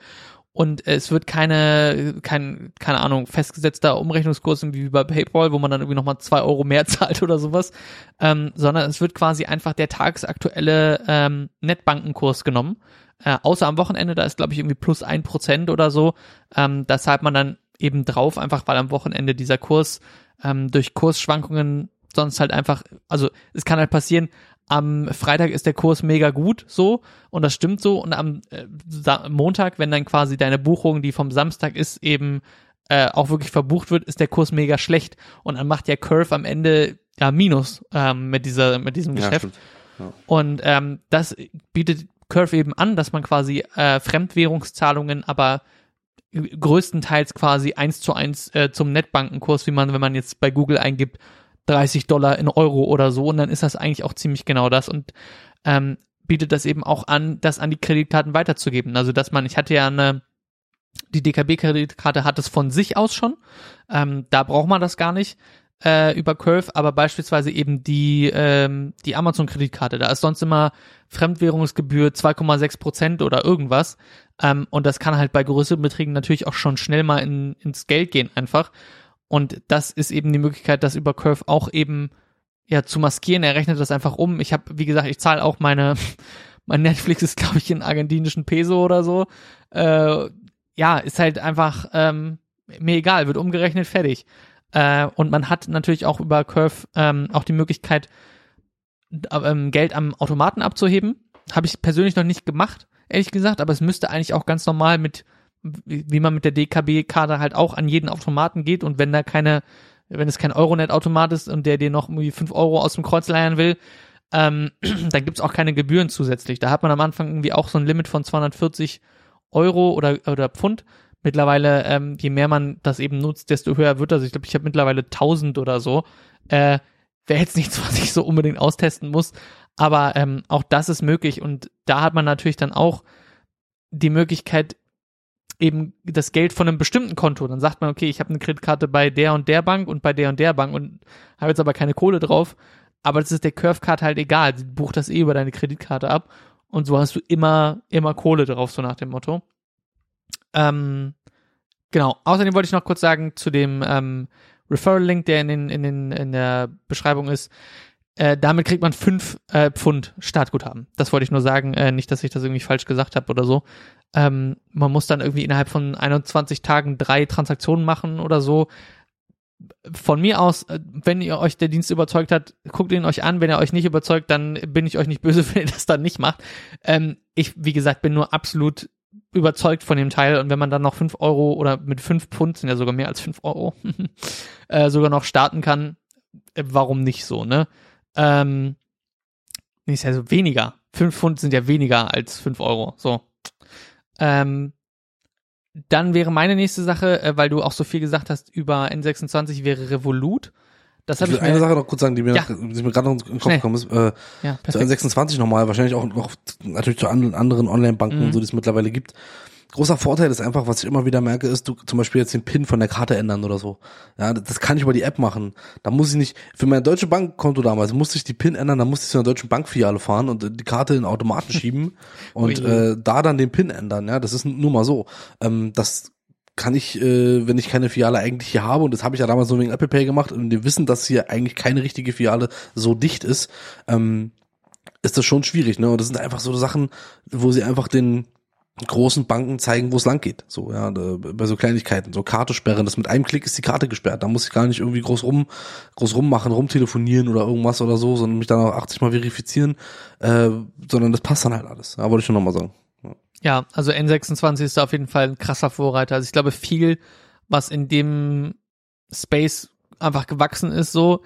Und es wird keine, kein, keine Ahnung, festgesetzter Umrechnungskurs wie bei PayPal, wo man dann irgendwie nochmal zwei Euro mehr <laughs> zahlt oder sowas, ähm, sondern es wird quasi einfach der tagesaktuelle ähm, Netbankenkurs genommen. Äh, außer am Wochenende, da ist glaube ich irgendwie plus ein Prozent oder so. Ähm, da zahlt man dann eben drauf, einfach weil am Wochenende dieser Kurs ähm, durch Kursschwankungen sonst halt einfach, also es kann halt passieren, am Freitag ist der Kurs mega gut, so, und das stimmt so, und am äh, Montag, wenn dann quasi deine Buchung, die vom Samstag ist, eben äh, auch wirklich verbucht wird, ist der Kurs mega schlecht und dann macht der Curve am Ende ja Minus ähm, mit dieser mit diesem Geschäft. Ja, ja. Und ähm, das bietet Curve eben an, dass man quasi äh, Fremdwährungszahlungen aber größtenteils quasi eins zu eins äh, zum Netbankenkurs, wie man, wenn man jetzt bei Google eingibt, 30 Dollar in Euro oder so, und dann ist das eigentlich auch ziemlich genau das und ähm, bietet das eben auch an, das an die Kreditkarten weiterzugeben. Also dass man, ich hatte ja eine, die DKB-Kreditkarte hat es von sich aus schon, ähm, da braucht man das gar nicht äh, über Curve, aber beispielsweise eben die, ähm, die Amazon-Kreditkarte. Da ist sonst immer Fremdwährungsgebühr 2,6 Prozent oder irgendwas. Ähm, und das kann halt bei größeren Beträgen natürlich auch schon schnell mal in, ins Geld gehen einfach. Und das ist eben die Möglichkeit, das über Curve auch eben ja zu maskieren. Er rechnet das einfach um. Ich habe, wie gesagt, ich zahle auch meine, <laughs> mein Netflix ist, glaube ich, in argentinischen Peso oder so. Äh, ja, ist halt einfach ähm, mir egal, wird umgerechnet, fertig. Äh, und man hat natürlich auch über Curve ähm, auch die Möglichkeit, ähm, Geld am Automaten abzuheben. Habe ich persönlich noch nicht gemacht, ehrlich gesagt, aber es müsste eigentlich auch ganz normal mit, wie man mit der DKB-Karte halt auch an jeden Automaten geht und wenn da keine, wenn es kein Euronet-Automat ist und der dir noch irgendwie fünf Euro aus dem Kreuz leiern will, ähm, <clears throat> dann gibt's auch keine Gebühren zusätzlich. Da hat man am Anfang irgendwie auch so ein Limit von 240 Euro oder, oder Pfund. Mittlerweile, ähm, je mehr man das eben nutzt, desto höher wird das. Ich glaube, ich habe mittlerweile 1000 oder so. Äh, Wäre jetzt nichts, <laughs> was ich so unbedingt austesten muss. Aber ähm, auch das ist möglich. Und da hat man natürlich dann auch die Möglichkeit, eben das Geld von einem bestimmten Konto. Dann sagt man, okay, ich habe eine Kreditkarte bei der und der Bank und bei der und der Bank und habe jetzt aber keine Kohle drauf. Aber das ist der Curve-Card halt egal. Sie bucht das eh über deine Kreditkarte ab. Und so hast du immer, immer Kohle drauf, so nach dem Motto. Ähm, genau. Außerdem wollte ich noch kurz sagen zu dem ähm, Referral-Link, der in, den, in, den, in der Beschreibung ist. Äh, damit kriegt man fünf äh, Pfund Startguthaben. Das wollte ich nur sagen, äh, nicht, dass ich das irgendwie falsch gesagt habe oder so. Ähm, man muss dann irgendwie innerhalb von 21 Tagen drei Transaktionen machen oder so. Von mir aus, äh, wenn ihr euch der Dienst überzeugt hat, guckt ihn euch an. Wenn er euch nicht überzeugt, dann bin ich euch nicht böse, <laughs> wenn ihr das dann nicht macht. Ähm, ich, wie gesagt, bin nur absolut überzeugt von dem Teil und wenn man dann noch fünf Euro oder mit fünf Pfund, sind ja sogar mehr als fünf Euro, <laughs> äh, sogar noch starten kann, äh, warum nicht so, ne? Ähm, nee, ist ja so weniger. Fünf Pfund sind ja weniger als fünf Euro, so. Ähm, dann wäre meine nächste Sache, äh, weil du auch so viel gesagt hast über N26, wäre Revolut. Das ich will ich eine Sache noch kurz sagen, die mir, Ja. die mir gerade noch in den Kopf Schnell. gekommen ist. Äh, ja, zu perfekt. N26 nochmal, wahrscheinlich auch noch natürlich zu anderen, Online-Banken Mhm. und so, die es mittlerweile gibt. Großer Vorteil ist einfach, was ich immer wieder merke, ist, du zum Beispiel jetzt den PIN von der Karte ändern oder so. Ja, das kann ich über die App machen. Da muss ich nicht, für mein deutsche Bankkonto damals musste ich die PIN ändern, da musste ich zu einer deutschen Bankfiliale fahren und äh, die Karte in den Automaten schieben <laughs> und Ui. äh, da dann den PIN ändern. Ja, das ist nur mal so. Ähm, das kann ich, äh, wenn ich keine Filiale eigentlich hier habe, und das habe ich ja damals nur wegen Apple Pay gemacht, und wir wissen, dass hier eigentlich keine richtige Filiale so dicht ist, ähm, ist das schon schwierig, ne? Und das sind einfach so Sachen, wo sie einfach den großen Banken zeigen, wo es lang geht. So, ja, bei so Kleinigkeiten, so Karte sperren, das mit einem Klick ist die Karte gesperrt. Da muss ich gar nicht irgendwie groß rum, groß rummachen, rumtelefonieren oder irgendwas oder so, sondern mich dann auch 80 Mal verifizieren, äh, sondern das passt dann halt alles. Ja, wollte ich schon nochmal sagen. Ja, also N26 ist da auf jeden Fall ein krasser Vorreiter. Also ich glaube, viel, was in dem Space einfach gewachsen ist, so,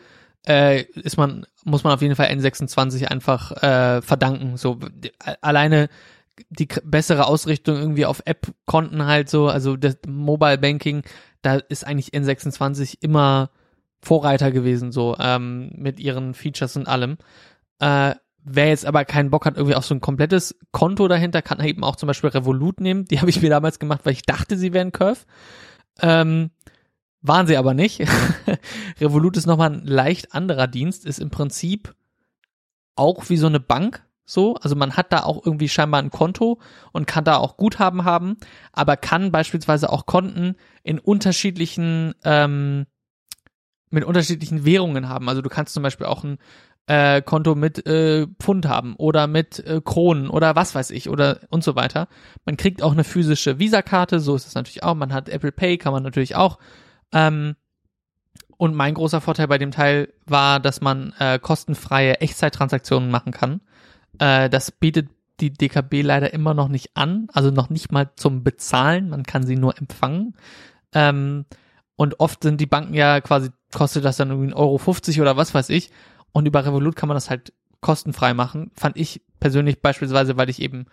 äh, ist man, muss man auf jeden Fall N26 einfach äh, verdanken. So die- alleine die bessere Ausrichtung irgendwie auf App-Konten halt so, also das Mobile Banking, da ist eigentlich N26 immer Vorreiter gewesen, so ähm, mit ihren Features und allem. Äh, wer jetzt aber keinen Bock hat, irgendwie auf so ein komplettes Konto dahinter, kann eben auch zum Beispiel Revolut nehmen. Die <laughs> habe ich mir damals gemacht, weil ich dachte, sie wären Curve. Ähm, waren sie aber nicht. <laughs> Revolut ist nochmal ein leicht anderer Dienst, ist im Prinzip auch wie so eine Bank so. Also man hat da auch irgendwie scheinbar ein Konto und kann da auch Guthaben haben, aber kann beispielsweise auch Konten in unterschiedlichen, ähm, mit unterschiedlichen Währungen haben. Also du kannst zum Beispiel auch ein äh, Konto mit äh, Pfund haben oder mit äh, Kronen oder was weiß ich oder und so weiter. Man kriegt auch eine physische Visa-Karte, so ist es natürlich auch. Man hat Apple Pay, kann man natürlich auch. Ähm, und mein großer Vorteil bei dem Teil war, dass man äh, kostenfreie Echtzeittransaktionen machen kann. Äh, das bietet die DKB leider immer noch nicht an, also noch nicht mal zum Bezahlen. Man kann sie nur empfangen. Ähm, und oft sind die Banken ja quasi, kostet das dann irgendwie 1,50 Euro 50 oder was weiß ich. Und über Revolut kann man das halt kostenfrei machen. Fand ich persönlich beispielsweise, weil ich eben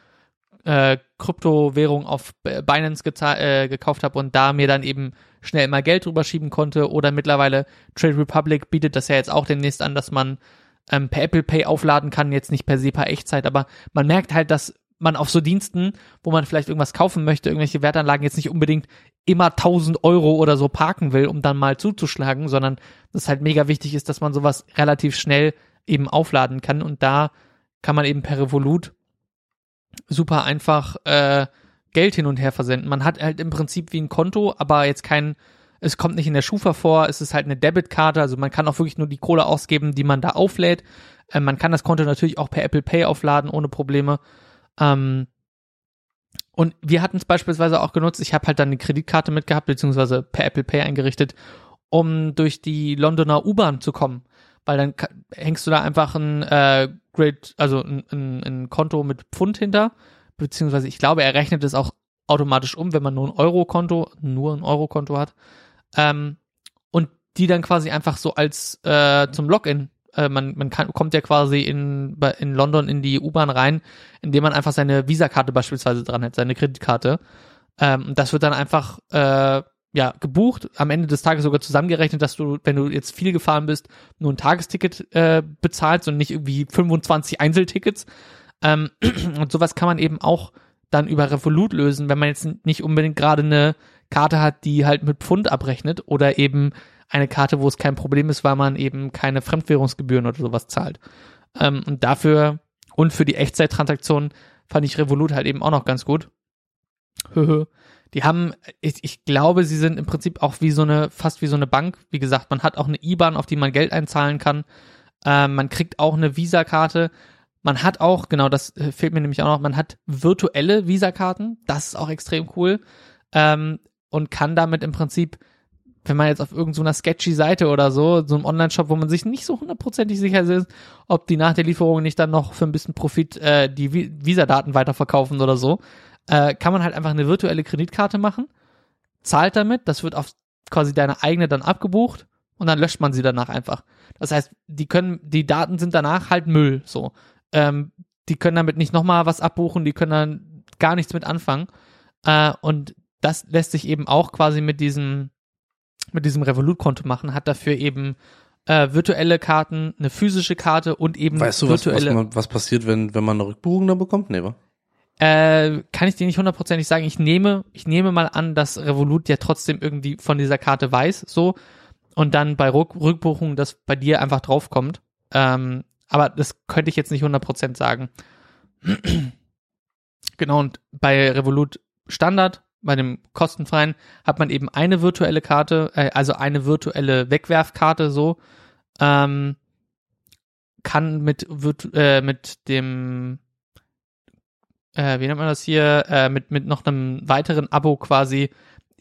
äh, Kryptowährung auf Binance äh, gekauft habe und da mir dann eben schnell mal Geld drüber schieben konnte. Oder mittlerweile Trade Republic bietet das ja jetzt auch demnächst an, dass man ähm, per Apple Pay aufladen kann, jetzt nicht per SEPA Echtzeit, aber man merkt halt, dass man auf so Diensten, wo man vielleicht irgendwas kaufen möchte, irgendwelche Wertanlagen jetzt nicht unbedingt immer 1000 Euro oder so parken will, um dann mal zuzuschlagen, sondern das halt mega wichtig ist, dass man sowas relativ schnell eben aufladen kann und da kann man eben per Revolut super einfach äh, Geld hin und her versenden. Man hat halt im Prinzip wie ein Konto, aber jetzt kein, es kommt nicht in der Schufa vor, es ist halt eine Debitkarte, also man kann auch wirklich nur die Kohle ausgeben, die man da auflädt. Äh, man kann das Konto natürlich auch per Apple Pay aufladen, ohne Probleme. Ähm, und wir hatten es beispielsweise auch genutzt, ich habe halt dann eine Kreditkarte mitgehabt, beziehungsweise per Apple Pay eingerichtet um durch die Londoner U-Bahn zu kommen. Weil dann hängst du da einfach ein äh, Great, also ein, ein, ein Konto mit Pfund hinter, beziehungsweise ich glaube, er rechnet es auch automatisch um, wenn man nur ein Euro-Konto, nur ein Euro-Konto hat. Ähm, und die dann quasi einfach so als äh, zum Login. Äh, man man kann, kommt ja quasi in, in London in die U-Bahn rein, indem man einfach seine Visa-Karte beispielsweise dran hat, seine Kreditkarte. Ähm, das wird dann einfach äh, ja gebucht, am Ende des Tages sogar zusammengerechnet, dass du, wenn du jetzt viel gefahren bist, nur ein Tagesticket äh, bezahlst und nicht irgendwie 25 Einzeltickets. Ähm, <clears throat> und sowas kann man eben auch dann über Revolut lösen, wenn man jetzt nicht unbedingt gerade eine Karte hat, die halt mit Pfund abrechnet oder eben eine Karte, wo es kein Problem ist, weil man eben keine Fremdwährungsgebühren oder sowas zahlt. Ähm, und dafür und für die Echtzeittransaktionen fand ich Revolut halt eben auch noch ganz gut. Die haben, ich, ich glaube, sie sind im Prinzip auch wie so eine, fast wie so eine Bank. Wie gesagt, man hat auch eine IBAN, auf die man Geld einzahlen kann. Ähm, man kriegt auch eine Visa-Karte. Man hat auch, genau, das äh, fehlt mir nämlich auch noch, man hat virtuelle Visa-Karten. Das ist auch extrem cool. Ähm, und kann damit im Prinzip, wenn man jetzt auf irgendeiner sketchy Seite oder so, so einem Online-Shop, wo man sich nicht so hundertprozentig sicher ist, ob die nach der Lieferung nicht dann noch für ein bisschen Profit äh, die Vi- Visa-Daten weiterverkaufen oder so, äh, kann man halt einfach eine virtuelle Kreditkarte machen, zahlt damit, das wird auf quasi deine eigene dann abgebucht und dann löscht man sie danach einfach. Das heißt, die können, die Daten sind danach halt Müll, so. Ähm, die können damit nicht nochmal was abbuchen, die können dann gar nichts mit anfangen. Äh, und das lässt sich eben auch quasi mit diesem, mit diesem Revolut-Konto machen, hat dafür eben äh, virtuelle Karten, eine physische Karte und eben Weißt du, was, was, virtuelle. man, was passiert, wenn, wenn man eine Rückbuchung da bekommt? Nee, wa? Äh, kann ich dir nicht hundertprozentig sagen. Ich nehme, ich nehme mal an, dass Revolut ja trotzdem irgendwie von dieser Karte weiß, so. Und dann bei Rück Rückbuchung das bei dir einfach draufkommt. Ähm, aber das könnte ich jetzt nicht 100% sagen. <clears throat> genau, und bei Revolut Standard, bei dem kostenfreien, hat man eben eine virtuelle Karte, äh, also eine virtuelle Wegwerfkarte so. Ähm, kann mit, äh, mit dem äh, wie nennt man das hier, äh, mit, mit noch einem weiteren Abo quasi,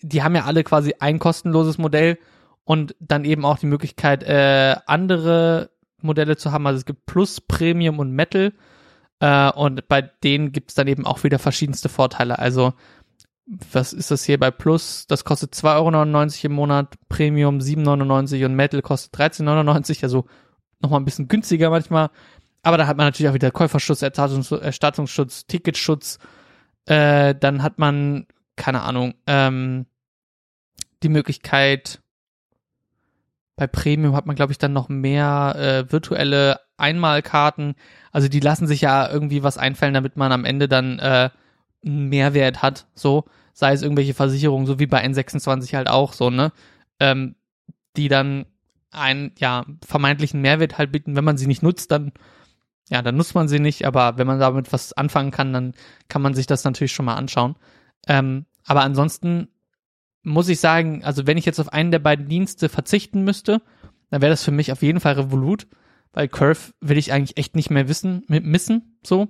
die haben ja alle quasi ein kostenloses Modell und dann eben auch die Möglichkeit, äh, andere Modelle zu haben. Also es gibt Plus, Premium und Metal. Äh, und bei denen gibt's dann eben auch wieder verschiedenste Vorteile. Also, was ist das hier bei Plus? Das kostet 2,99 Euro im Monat, Premium 7,99 und Metal kostet 13,99, also nochmal ein bisschen günstiger manchmal. Aber da hat man natürlich auch wieder Käuferschutz, Erstattungs Erstattungsschutz, Ticketschutz. Äh, dann hat man, keine Ahnung, ähm, die Möglichkeit, bei Premium hat man, glaube ich, dann noch mehr äh, virtuelle Einmalkarten. Also die lassen sich ja irgendwie was einfallen, damit man am Ende dann äh, einen Mehrwert hat. So, sei es irgendwelche Versicherungen, so wie bei N26 halt auch so, ne? Ähm, die dann einen, ja, vermeintlichen Mehrwert halt bieten. Wenn man sie nicht nutzt, dann ja, dann nutzt man sie nicht, aber wenn man damit was anfangen kann, dann kann man sich das natürlich schon mal anschauen. Ähm, aber ansonsten muss ich sagen, also wenn ich jetzt auf einen der beiden Dienste verzichten müsste, dann wäre das für mich auf jeden Fall Revolut, weil Curve will ich eigentlich echt nicht mehr wissen, missen, so.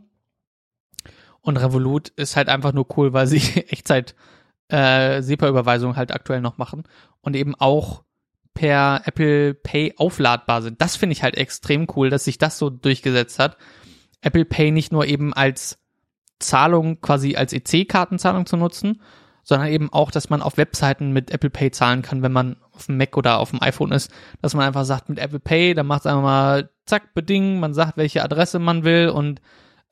Und Revolut ist halt einfach nur cool, weil sie <laughs> Echtzeit äh, SEPA-Überweisungen halt aktuell noch machen und eben auch per Apple Pay aufladbar sind. Das finde ich halt extrem cool, dass sich das so durchgesetzt hat. Apple Pay nicht nur eben als Zahlung, quasi als EC-Kartenzahlung zu nutzen, sondern eben auch, dass man auf Webseiten mit Apple Pay zahlen kann, wenn man auf dem Mac oder auf dem iPhone ist, dass man einfach sagt mit Apple Pay, dann macht es einfach mal zack, beding, man sagt, welche Adresse man will und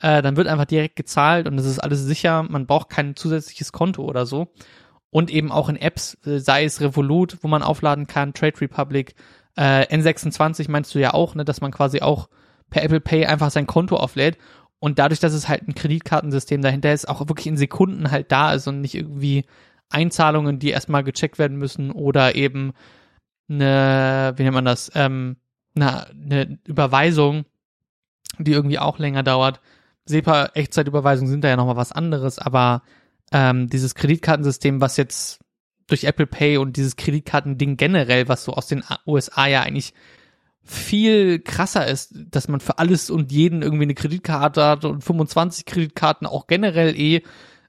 äh, dann wird einfach direkt gezahlt und es ist alles sicher, man braucht kein zusätzliches Konto oder so. Und eben auch in Apps, äh, sei es Revolut, wo man aufladen kann, Trade Republic, äh, N26 meinst du ja auch, ne, dass man quasi auch per Apple Pay einfach sein Konto auflädt und dadurch, dass es halt ein Kreditkartensystem dahinter ist, auch wirklich in Sekunden halt da ist und nicht irgendwie Einzahlungen, die erstmal gecheckt werden müssen oder eben eine, wie nennt man das, ähm, eine, eine Überweisung, die irgendwie auch länger dauert. SEPA Echtzeitüberweisungen sind da ja nochmal was anderes, aber ähm, dieses Kreditkartensystem, was jetzt durch Apple Pay und dieses Kreditkartending generell, was so aus den USA ja eigentlich viel krasser ist, dass man für alles und jeden irgendwie eine Kreditkarte hat und 25 Kreditkarten auch generell eh,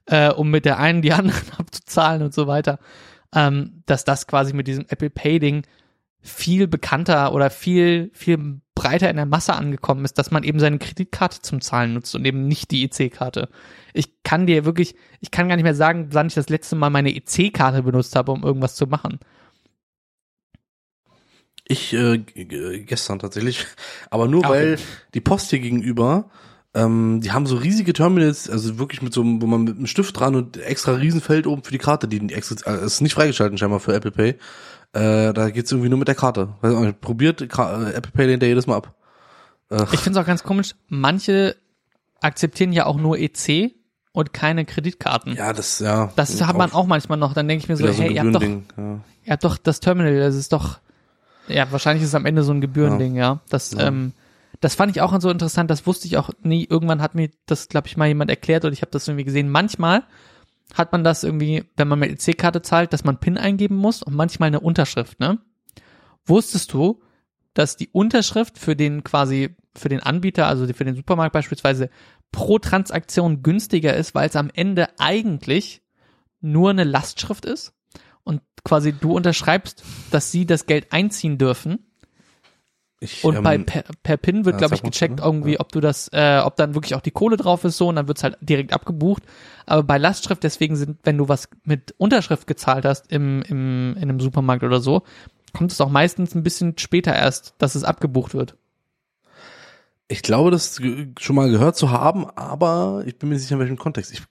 äh, um mit der einen die <laughs> anderen abzuzahlen und so weiter, ähm, dass das quasi mit diesem Apple Pay Ding viel bekannter oder viel, viel breiter in der Masse angekommen ist, dass man eben seine Kreditkarte zum Zahlen nutzt und eben nicht die EC-Karte. Ich kann dir wirklich, ich kann gar nicht mehr sagen, wann ich das letzte Mal meine EC-Karte benutzt habe, um irgendwas zu machen. Ich äh, gestern tatsächlich, aber nur okay. weil die Post hier gegenüber, ähm, die haben so riesige Terminals, also wirklich mit so wo man mit einem Stift dran und extra Riesenfeld oben für die Karte, die extra, äh, ist nicht freigeschalten scheinbar für Apple Pay. Äh, da geht's irgendwie nur mit der Karte. Weiß nicht, probiert äh, Apple Pay lehnt ja jedes Mal ab. Äh. Ich finde es auch ganz komisch, manche akzeptieren ja auch nur EC und keine Kreditkarten. Ja, das ja. Das hat man auch manchmal noch. Dann denke ich mir so, hey, ihr habt doch, ja. ihr habt doch das Terminal, das ist doch, ja, wahrscheinlich ist es am Ende so ein Gebührending, ja. ja. Das, ja. ähm, das fand ich auch so interessant. Das wusste ich auch nie. Irgendwann hat mir das, glaube ich, mal jemand erklärt und ich habe das irgendwie gesehen. Manchmal hat man das irgendwie, wenn man mit EC-Karte zahlt, dass man PIN eingeben muss und manchmal eine Unterschrift, ne? Wusstest du, dass die Unterschrift für den quasi, für den Anbieter, also für den Supermarkt beispielsweise, pro Transaktion günstiger ist, weil es am Ende eigentlich nur eine Lastschrift ist und quasi du unterschreibst, dass sie das Geld einziehen dürfen ich, und ähm, bei per, per PIN wird, ja, glaube ich, gecheckt mal, irgendwie, ja. ob du das, äh, ob dann wirklich auch die Kohle drauf ist so und dann wird's halt direkt abgebucht. Aber bei Lastschrift, deswegen sind, wenn du was mit Unterschrift gezahlt hast im, im, in einem Supermarkt oder so, kommt es auch meistens ein bisschen später erst, dass es abgebucht wird. Ich glaube, das schon mal gehört zu haben, aber ich bin mir nicht sicher, in welchem Kontext. Ich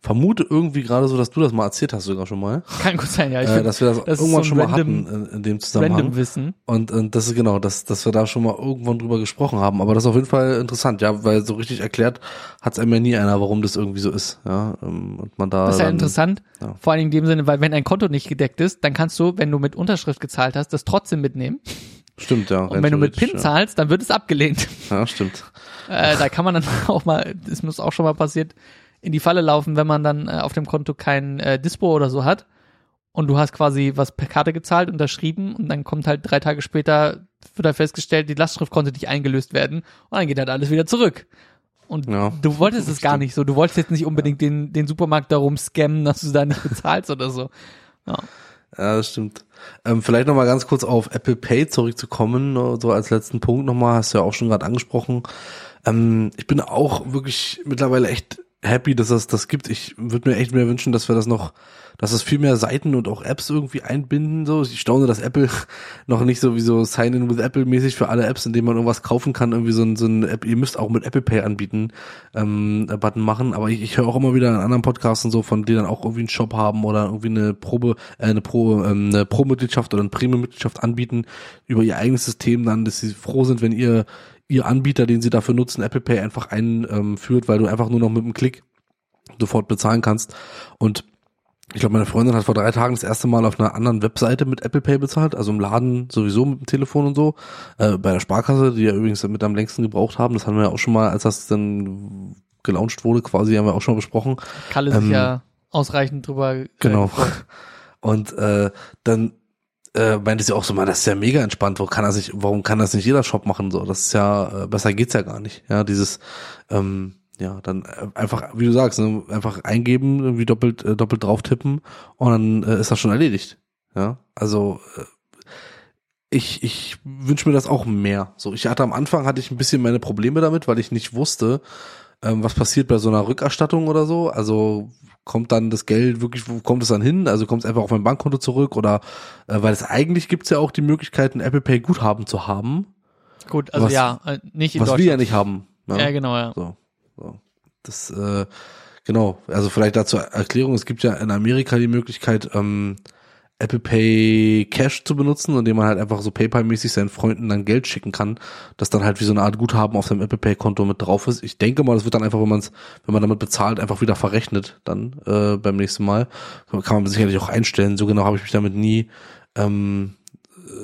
vermute irgendwie gerade so, dass du das mal erzählt hast sogar schon mal. Kann gut sein, ja. Ich äh, dass wir das, das irgendwann so schon random, mal hatten in, in, dem Zusammenhang. Random Wissen. Und, und das ist genau, dass, dass wir da schon mal irgendwann drüber gesprochen haben. Aber das ist auf jeden Fall interessant, ja, weil so richtig erklärt hat es einem ja nie einer, warum das irgendwie so ist. Ja, ähm, und man da. Das ist ja dann, interessant. Ja. Vor allen Dingen in dem Sinne, weil wenn ein Konto nicht gedeckt ist, dann kannst du, wenn du mit Unterschrift gezahlt hast, das trotzdem mitnehmen. Stimmt, ja. Und wenn du mit PIN ja. zahlst, dann wird es abgelehnt. <laughs> Ja, stimmt. Äh, da kann man dann <laughs> auch mal, das muss auch schon mal passiert, in die Falle laufen, wenn man dann äh, auf dem Konto kein äh, Dispo oder so hat und du hast quasi was per Karte gezahlt, unterschrieben und dann kommt halt drei Tage später, wird da festgestellt, die Lastschrift konnte nicht eingelöst werden und dann geht halt alles wieder zurück. Und ja, du wolltest es gar nicht so. Du wolltest jetzt nicht unbedingt ja. den, den Supermarkt darum scammen, dass du da nicht <laughs> bezahlst oder so. Ja. Ja, das stimmt. Ähm, vielleicht nochmal ganz kurz auf Apple Pay zurückzukommen, so als letzten Punkt nochmal, hast du ja auch schon gerade angesprochen. Ähm, ich bin auch wirklich mittlerweile echt happy, dass es das gibt. Ich würde mir echt mehr wünschen, dass wir das noch, dass es viel mehr Seiten und auch Apps irgendwie einbinden. So, ich staune, dass Apple <laughs> noch nicht so wie so Sign in with Apple mäßig für alle Apps, in denen man irgendwas kaufen kann, irgendwie so ein, so ein App. Ihr müsst auch mit Apple Pay anbieten, ähm, Button machen. Aber ich, ich höre auch immer wieder in anderen Podcasts und so, von denen dann auch irgendwie einen Shop haben oder irgendwie eine Probe, äh, eine Pro, ähm, eine Pro-Mitgliedschaft oder eine Premium-Mitgliedschaft anbieten über ihr eigenes System, dann, dass sie froh sind, wenn ihr ihr Anbieter, den sie dafür nutzen, Apple Pay einfach einführt, ähm, weil du einfach nur noch mit einem Klick sofort bezahlen kannst. Und ich glaube, meine Freundin hat vor drei Tagen das erste Mal auf einer anderen Webseite mit Apple Pay bezahlt, also im Laden sowieso mit dem Telefon und so, äh, bei der Sparkasse, die ja übrigens mit am längsten gebraucht haben. Das haben wir ja auch schon mal, als das dann gelauncht wurde, quasi, haben wir auch schon mal besprochen. Kalle ähm, sich ja ausreichend drüber. Genau. Und äh, dann äh, meinte sie auch so, man, das ist ja mega entspannt, wo kann das nicht, warum kann das nicht jeder Shop machen? So, das ist ja, äh, besser geht's ja gar nicht. Ja, dieses, ähm, ja, dann äh, einfach, wie du sagst, ne, einfach eingeben, irgendwie doppelt, äh, doppelt drauf tippen und dann äh, ist das schon erledigt. Ja, also äh, ich, ich wünsche mir das auch mehr. So, ich hatte am Anfang hatte ich ein bisschen meine Probleme damit, weil ich nicht wusste, ähm, was passiert bei so einer Rückerstattung oder so. Also kommt dann das Geld wirklich, wo kommt es dann hin? Also kommt es einfach auf mein Bankkonto zurück oder äh, weil es eigentlich gibt es ja auch die Möglichkeit, ein Apple Pay Guthaben zu haben. Gut, also was, ja, äh, nicht in Was wir ja nicht haben. Ne? Ja, genau, ja. So, so. Das, äh, genau, also vielleicht dazu Erklärung, es gibt ja in Amerika die Möglichkeit, ähm, Apple Pay Cash zu benutzen, indem man halt einfach so PayPal-mäßig seinen Freunden dann Geld schicken kann, das dann halt wie so eine Art Guthaben auf seinem Apple Pay Konto mit drauf ist. Ich denke mal, das wird dann einfach, wenn man es, wenn man damit bezahlt, einfach wieder verrechnet dann äh, beim nächsten Mal. Kann man sicherlich auch einstellen. So genau habe ich mich damit nie, ähm,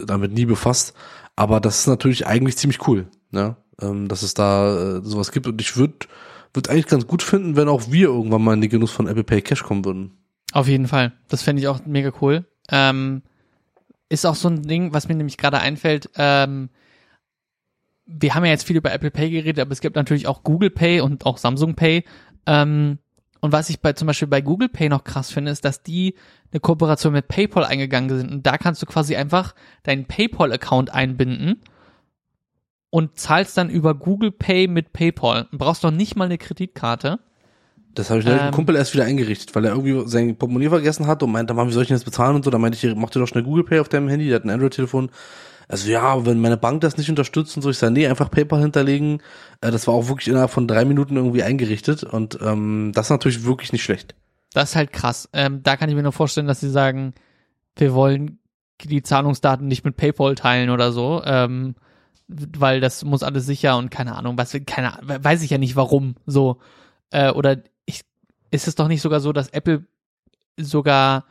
damit nie befasst. Aber das ist natürlich eigentlich ziemlich cool, ne? ähm, dass es da äh, sowas gibt. Und ich würde würde eigentlich ganz gut finden, wenn auch wir irgendwann mal in den Genuss von Apple Pay Cash kommen würden. Auf jeden Fall. Das fände ich auch mega cool. Ähm, ist auch so ein Ding, was mir nämlich gerade einfällt. Ähm, wir haben ja jetzt viel über Apple Pay geredet, aber es gibt natürlich auch Google Pay und auch Samsung Pay. Ähm, Und was ich bei zum Beispiel bei Google Pay noch krass finde, ist, dass die eine Kooperation mit PayPal eingegangen sind. Und da kannst du quasi einfach deinen PayPal-Account einbinden und zahlst dann über Google Pay mit PayPal. Du brauchst noch nicht mal eine Kreditkarte. Das habe ich ähm, Ähm, Kumpel erst wieder eingerichtet, weil er irgendwie sein Portemonnaie vergessen hat und meinte, wie soll ich denn jetzt bezahlen und so. Da meinte ich, mach dir doch schnell Google Pay auf deinem Handy, der hat ein Android-Telefon. Also ja, wenn meine Bank das nicht unterstützt und so, ich sage, nee, einfach PayPal hinterlegen. Äh, das war auch wirklich innerhalb von drei Minuten irgendwie eingerichtet und ähm, das ist natürlich wirklich nicht schlecht. Das ist halt krass. Ähm, da kann ich mir nur vorstellen, dass sie sagen, wir wollen die Zahlungsdaten nicht mit PayPal teilen oder so, ähm, weil das muss alles sicher und keine Ahnung, was, keine, weiß ich ja nicht warum so. Äh, oder ist es doch nicht sogar so, dass Apple sogar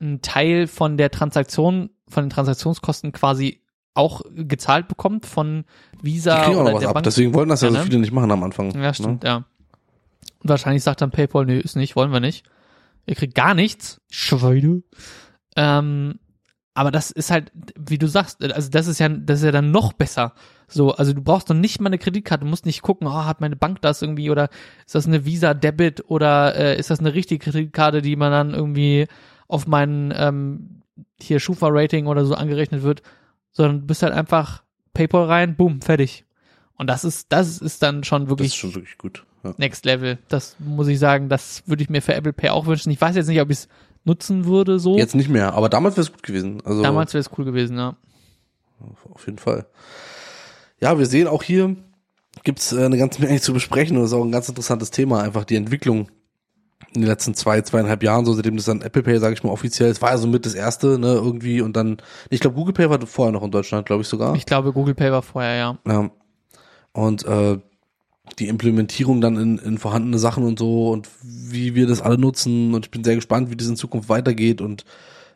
einen Teil von der Transaktion, von den Transaktionskosten quasi auch gezahlt bekommt von Die Visa kriegen auch oder noch was der ab, Bank? deswegen wollten das ja, Ja, so ne? viele nicht machen am Anfang. Ja, stimmt, ja. Wahrscheinlich sagt dann PayPal, nö, ist nicht, wollen wir nicht. Ihr kriegt gar nichts. Schweine. Ähm, aber das ist halt, wie du sagst, also das ist ja, das ist ja dann noch besser. So, also du brauchst doch nicht mal eine Kreditkarte, du musst nicht gucken, oh, hat meine Bank das irgendwie oder ist das eine Visa Debit oder äh, ist das eine richtige Kreditkarte, die man dann irgendwie auf meinen ähm, hier Schufa Rating oder so angerechnet wird, sondern du bist halt einfach PayPal rein, boom, fertig. Und das ist, das ist dann schon Das wirklich ist schon wirklich gut. Ja. Next Level. Das muss ich sagen, das würde ich mir für Apple Pay auch wünschen. Ich weiß jetzt nicht, ob ich es nutzen würde so. Jetzt nicht mehr, aber damals wäre es gut gewesen. Also Damals wäre es cool gewesen, ja. auf jeden Fall. Ja, wir sehen auch hier gibt's äh, eine ganze Menge zu besprechen und das ist auch ein ganz interessantes Thema, einfach die Entwicklung in den letzten zwei, zweieinhalb Jahren, so seitdem das dann Apple Pay, sage ich mal, offiziell, es war ja so mit das erste, ne, irgendwie und dann, ich glaube, Google Pay war vorher noch in Deutschland, glaube ich sogar. Ich glaube, Google Pay war vorher, ja. Ja. Und äh, die Implementierung dann in, in vorhandene Sachen und so und wie wir das alle nutzen und ich bin sehr gespannt, wie das in Zukunft weitergeht und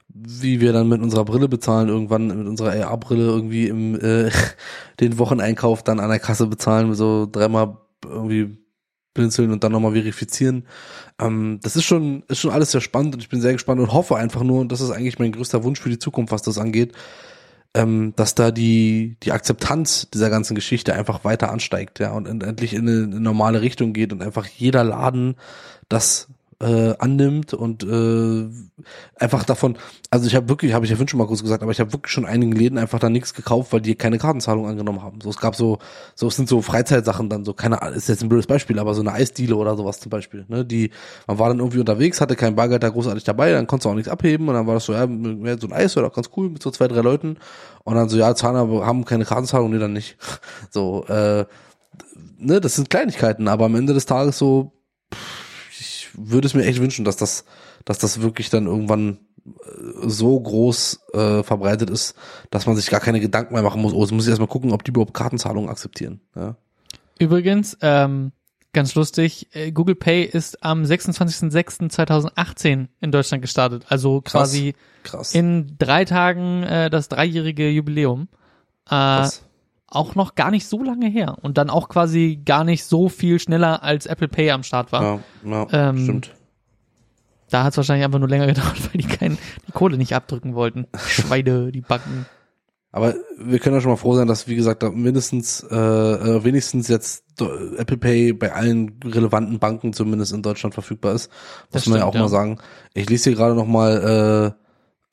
wie wir dann mit unserer Brille bezahlen, irgendwann mit unserer AR-Brille irgendwie im äh, <laughs> den Wocheneinkauf dann an der Kasse bezahlen, so dreimal irgendwie blinzeln und dann nochmal verifizieren. Ähm, das ist schon, ist schon alles sehr spannend und ich bin sehr gespannt und hoffe einfach nur, und das ist eigentlich mein größter Wunsch für die Zukunft, was das angeht, ähm, dass da die, die Akzeptanz dieser ganzen Geschichte einfach weiter ansteigt, ja, und en- endlich in eine, in eine normale Richtung geht und einfach jeder Laden das äh, annimmt und äh, einfach davon, also ich habe wirklich, habe ich ja schon mal kurz gesagt, aber ich habe wirklich schon einigen Läden einfach da nichts gekauft, weil die keine Kartenzahlung angenommen haben. So, es gab so, so es sind so Freizeitsachen dann so, keine ist jetzt ein blödes Beispiel, aber so eine Eisdiele oder sowas zum Beispiel, ne, die, man war dann irgendwie unterwegs, hatte kein Bargeld da großartig dabei, dann konntest du auch nichts abheben und dann war das so, ja, so ein Eis oder ganz cool mit so zwei, drei Leuten und dann so, ja, zahlen aber, haben keine Kartenzahlung, nee, dann nicht. <laughs> So, äh, ne, das sind Kleinigkeiten, aber am Ende des Tages so, ich würde es mir echt wünschen, dass das, dass das wirklich dann irgendwann äh, so groß äh, verbreitet ist, dass man sich gar keine Gedanken mehr machen muss. Oh, jetzt muss ich erstmal gucken, ob die überhaupt Kartenzahlungen akzeptieren. Ja. Übrigens, ähm, ganz lustig, äh, Google Pay ist am 26.06.2018 in Deutschland gestartet. Also Krass. quasi Krass. in drei Tagen äh, das dreijährige Jubiläum. Äh, Krass. Auch noch gar nicht so lange her. Und dann auch quasi gar nicht so viel schneller als Apple Pay am Start war. Ja, ja Ähm, stimmt. Da hat es wahrscheinlich einfach nur länger <laughs> gedauert, weil die kein, die Kohle nicht abdrücken wollten. <laughs> Schweine, die Backen. Aber wir können ja schon mal froh sein, dass, wie gesagt, da mindestens, äh, äh, wenigstens jetzt Apple Pay bei allen relevanten Banken zumindest in Deutschland verfügbar ist. Muss Das man ja stimmt, auch mal ja. sagen. Ich lese hier gerade noch mal,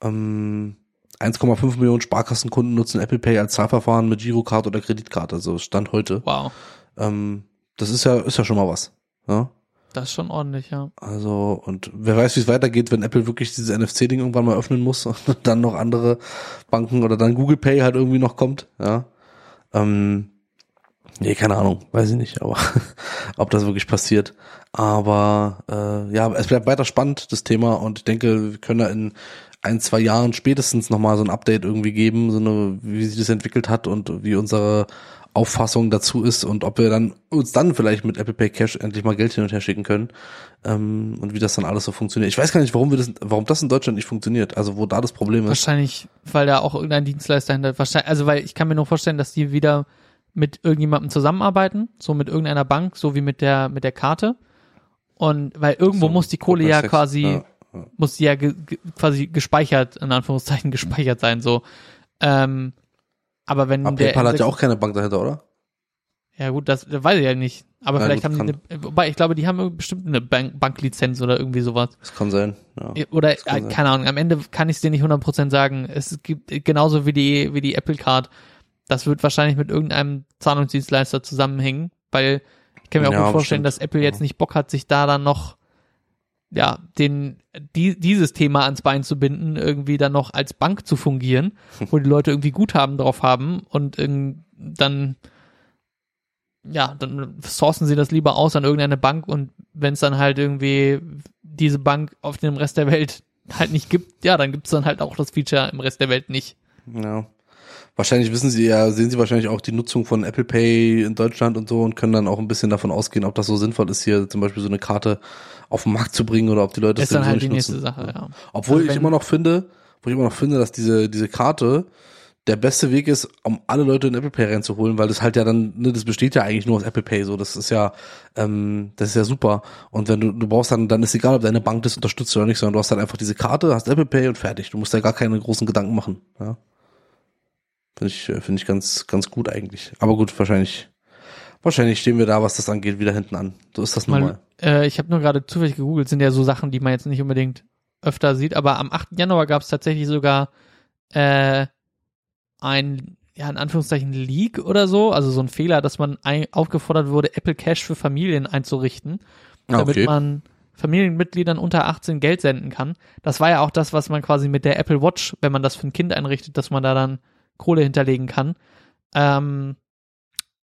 äh, ähm, 1,5 Millionen Sparkassenkunden nutzen Apple Pay als Zahlverfahren mit Girocard oder Kreditkarte. Also Stand heute. Wow. Ähm, das ist ja, ist ja schon mal was. Ja? Das ist schon ordentlich, ja. Also, und wer weiß, wie es weitergeht, wenn Apple wirklich dieses NFC-Ding irgendwann mal öffnen muss <laughs> und dann noch andere Banken oder dann Google Pay halt irgendwie noch kommt, ja. Ähm, nee, keine Ahnung, weiß ich nicht, aber <laughs> ob das wirklich passiert. Aber äh, ja, es bleibt weiter spannend, das Thema, und ich denke, wir können da in ein, zwei Jahren spätestens nochmal so ein Update irgendwie geben, so eine, wie sich das entwickelt hat und wie unsere Auffassung dazu ist und ob wir dann uns dann vielleicht mit Apple Pay Cash endlich mal Geld hin und her schicken können ähm, und wie das dann alles so funktioniert. Ich weiß gar nicht, warum wir das, warum das in Deutschland nicht funktioniert, also wo da das Problem ist. Wahrscheinlich, weil da auch irgendein Dienstleister hinter, wahrscheinlich, also weil ich kann mir nur vorstellen, dass die wieder mit irgendjemandem zusammenarbeiten, so mit irgendeiner Bank, so wie mit der, mit der Karte. Und weil irgendwo So, muss die Kohle ja quasi, ja. Muss die ja ge, quasi gespeichert, in Anführungszeichen <laughs> gespeichert sein, so. Ähm, aber wenn Aber der PayPal hat ja N6 auch keine Bank dahinter, oder? Ja gut, das, das weiß ich ja nicht. Aber Ja, vielleicht gut, haben die, eine, wobei ich glaube, die haben bestimmt eine Bank Banklizenz oder irgendwie sowas. Das kann sein. Ja. Oder kann äh, sein. keine Ahnung, am Ende kann ich es dir nicht 100% sagen. Es gibt genauso wie die wie die Apple Card. Das wird wahrscheinlich mit irgendeinem Zahlungsdienstleister zusammenhängen, weil ich kann mir auch Ja, gut vorstellen, bestimmt. dass Apple jetzt nicht Bock hat, sich da dann noch ja, den die, dieses Thema ans Bein zu binden, irgendwie dann noch als Bank zu fungieren, <laughs> wo die Leute irgendwie Guthaben drauf haben und irgend- dann ja, dann sourcen sie das lieber aus an irgendeine Bank und wenn es dann halt irgendwie diese Bank auf dem Rest der Welt halt nicht gibt, ja, dann gibt's dann halt auch das Feature im Rest der Welt nicht. Ja. Wahrscheinlich wissen sie ja, sehen sie wahrscheinlich auch die Nutzung von Apple Pay in Deutschland und so und können dann auch ein bisschen davon ausgehen, ob das so sinnvoll ist, hier zum Beispiel so eine Karte auf den Markt zu bringen oder ob die Leute ist dann sowieso halt die nicht nächste nutzen. Sache, ja. Obwohl Also ich immer noch finde, wo ich immer noch finde, dass diese, diese Karte der beste Weg ist, um alle Leute in Apple Pay reinzuholen, weil das halt ja dann, ne, das besteht ja eigentlich nur aus Apple Pay, so, das ist ja, ähm, das ist ja super. Und wenn du, du brauchst dann, dann ist egal, ob deine Bank das unterstützt oder nicht, sondern du hast dann einfach diese Karte, hast Apple Pay und fertig. Du musst ja gar keine großen Gedanken machen, ja. Finde ich, äh, finde ich ganz, ganz gut eigentlich. Aber gut, wahrscheinlich, wahrscheinlich stehen wir da, was das angeht, wieder hinten an. So ist das nun mal. Mal, äh, ich habe nur gerade zufällig gegoogelt, sind ja so Sachen, die man jetzt nicht unbedingt öfter sieht, aber am 8. Januar gab es tatsächlich sogar äh, ein, ja, in Anführungszeichen Leak oder so, also so ein Fehler, dass man ein, aufgefordert wurde, Apple Cash für Familien einzurichten, Ah, damit okay. man Familienmitgliedern unter 18 Geld senden kann. Das war ja auch das, was man quasi mit der Apple Watch, wenn man das für ein Kind einrichtet, dass man da dann Kohle hinterlegen kann. Ähm,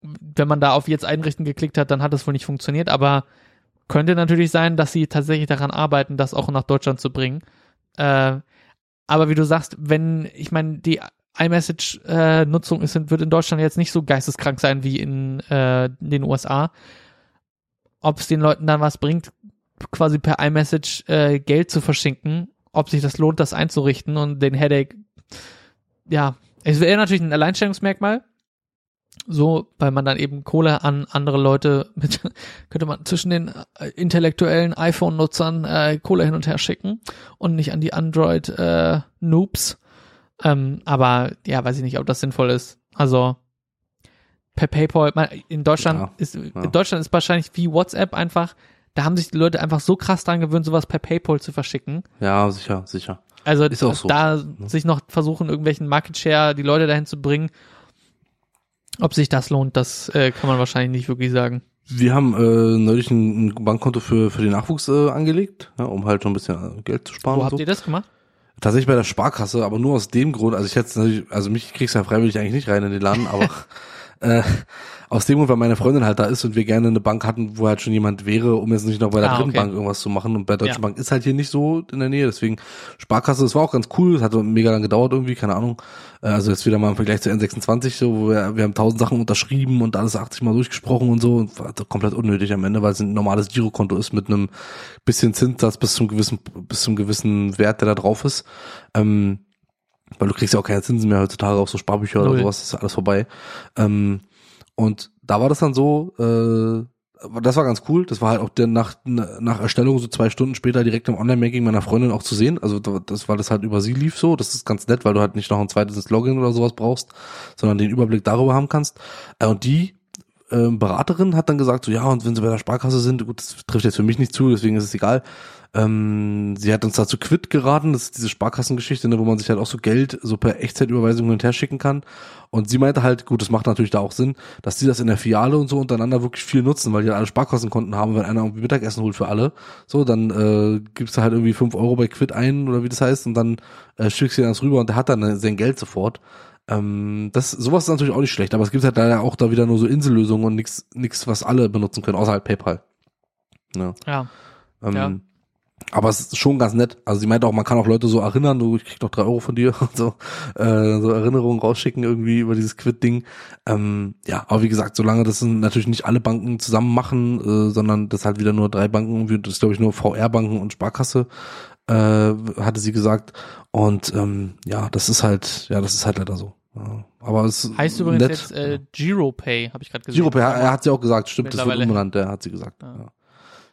wenn man da auf jetzt einrichten geklickt hat, dann hat das wohl nicht funktioniert, aber könnte natürlich sein, dass sie tatsächlich daran arbeiten, das auch nach Deutschland zu bringen. Äh, aber wie du sagst, wenn, ich meine, die iMessage-Nutzung ist, wird in Deutschland jetzt nicht so geisteskrank sein wie in, äh, in den USA. Ob es den Leuten dann was bringt, quasi per iMessage äh, Geld zu verschinken, ob sich das lohnt, das einzurichten und den Headache, ja, es wäre natürlich ein Alleinstellungsmerkmal, so, weil man dann eben Kohle an andere Leute mit, <laughs> könnte man zwischen den äh, intellektuellen iPhone-Nutzern äh, Kohle hin und her schicken und nicht an die Android-Noobs. ähm, aber ja, weiß ich nicht, ob das sinnvoll ist. Also per PayPal, man, in Deutschland Ja, ist, ja. in Deutschland ist wahrscheinlich wie WhatsApp einfach, da haben sich die Leute einfach so krass dran gewöhnt, sowas per PayPal zu verschicken. Ja, sicher, sicher. Also so. da sich noch versuchen, irgendwelchen Market Share die Leute dahin zu bringen. Ob sich das lohnt, das äh, kann man wahrscheinlich nicht wirklich sagen. Wir haben äh, neulich ein, Bankkonto für, für den Nachwuchs äh, angelegt, ja, um halt schon ein bisschen äh, Geld zu sparen. Wo habt so. ihr das gemacht? Tatsächlich bei der Sparkasse, aber nur aus dem Grund, also ich hätte natürlich, also mich kriegst ja freiwillig eigentlich nicht rein in den Laden, aber <laughs> äh, aus dem Grund, weil meine Freundin halt da ist und wir gerne eine Bank hatten, wo halt schon jemand wäre, um jetzt nicht noch bei der Ah, dritten okay. Bank irgendwas zu machen. Und bei der Deutschen Ja. Bank ist halt hier nicht so in der Nähe, deswegen Sparkasse, das war auch ganz cool, das hat mega lang gedauert irgendwie, keine Ahnung. Äh, Also jetzt wieder mal im Vergleich zu N26, so, wo wir, wir haben tausend Sachen unterschrieben und alles 80 Mal durchgesprochen und so, und war komplett unnötig am Ende, weil es ein normales Girokonto ist mit einem bisschen Zinssatz bis zum gewissen, bis zum gewissen Wert, der da drauf ist. Ähm, weil du kriegst ja auch keine Zinsen mehr heutzutage auf so Sparbücher oder Null. sowas, ist ja alles vorbei. Ähm, und da war das dann so, äh, das war ganz cool. Das war halt auch der nach, nach Erstellung so zwei Stunden später direkt im Online-Banking meiner Freundin auch zu sehen. Also das, weil das halt über sie lief so. Das ist ganz nett, weil du halt nicht noch ein zweites Login oder sowas brauchst, sondern den Überblick darüber haben kannst. Äh, und die ähm, Beraterin hat dann gesagt, so ja, und wenn sie bei der Sparkasse sind, gut, das trifft jetzt für mich nicht zu, deswegen ist es egal. Ähm, sie hat uns dazu Quid geraten, das ist diese Sparkassengeschichte, ne, wo man sich halt auch so Geld so per Echtzeitüberweisung hin und her schicken kann. Und sie meinte halt, gut, das macht natürlich da auch Sinn, dass die das in der Filiale und so untereinander wirklich viel nutzen, weil die halt alle Sparkassenkonten haben, wenn einer irgendwie Mittagessen holt für alle. So, dann äh, gibst du halt irgendwie fünf Euro bei Quid ein oder wie das heißt und dann äh, schickst du dir das rüber und der hat dann sein Geld sofort. Ähm, das, sowas ist natürlich auch nicht schlecht, aber es gibt halt leider auch da wieder nur so Insellösungen und nichts, nichts, was alle benutzen können, außer halt PayPal. Ja. Ja. Ähm, Ja. Aber es ist schon ganz nett. Also sie meinte auch, man kann auch Leute so erinnern, du, ich krieg noch drei Euro von dir und <laughs> so, äh, so Erinnerungen rausschicken irgendwie über dieses Quid-Ding. Ähm, ja, aber wie gesagt, solange das natürlich nicht alle Banken zusammen machen, äh, sondern das halt wieder nur drei Banken, das ist glaube ich nur VR-Banken und Sparkasse, äh, hatte sie gesagt. Und ähm, ja, das ist halt, ja, das ist halt leider so. Ja. Aber es Heißt übrigens nett. jetzt äh, GiroPay, habe ich gerade gesehen. Giropay, er hat sie auch gesagt, stimmt, das wird umbenannt, der hat sie gesagt. Ja. Ja.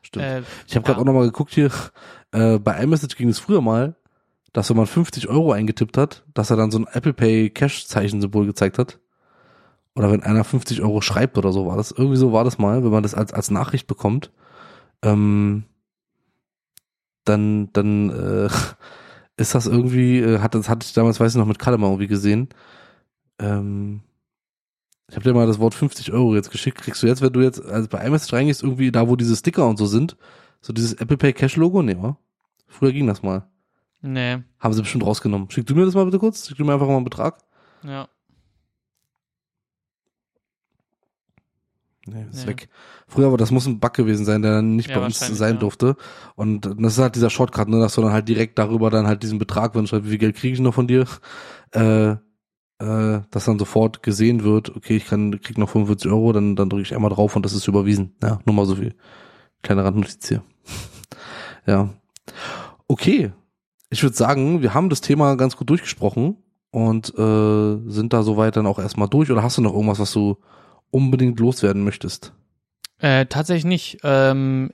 Stimmt. Äh, Ich habe gerade ja. auch nochmal geguckt hier, äh, bei iMessage ging es früher mal, dass wenn man 50 Euro eingetippt hat, dass er dann so ein Apple Pay Cash Zeichen Symbol gezeigt hat. oder wenn einer 50 Euro schreibt oder so war das. Irgendwie so war das mal, wenn man das als, als Nachricht bekommt. Ähm, dann, dann äh, <laughs> ist das irgendwie, äh, hat das hatte ich damals, weiß ich noch, mit Kalle mal irgendwie gesehen. Ähm, ich habe dir mal das Wort 50 Euro jetzt geschickt. Kriegst du jetzt, wenn du jetzt also bei iMessage reingehst, irgendwie da, wo diese Sticker und so sind, so dieses Apple Pay Cash Logo? Nee, wa? Früher ging das mal. Nee, Haben sie bestimmt rausgenommen. Schick du mir das mal bitte kurz? Schick du mir einfach mal einen Betrag? ja. Nee, ist Nee. weg. Früher war das muss ein Bug gewesen sein, der dann nicht Ja, bei uns sein ja. durfte. Und das ist halt dieser Shortcut, ne, dass du dann halt direkt darüber dann halt diesen Betrag, wenn du schreibst, wie viel Geld kriege ich noch von dir, äh, äh, dass dann sofort gesehen wird, okay, ich kann, krieg noch 45 Euro, dann, dann drücke ich einmal drauf und das ist überwiesen. Ja, nur mal so viel. Kleine Randnotiz hier. <laughs> ja. Okay. Ich würde sagen, wir haben das Thema ganz gut durchgesprochen und äh, sind da soweit dann auch erstmal durch. Oder hast du noch irgendwas, was du unbedingt loswerden möchtest? Äh, tatsächlich nicht. Ähm,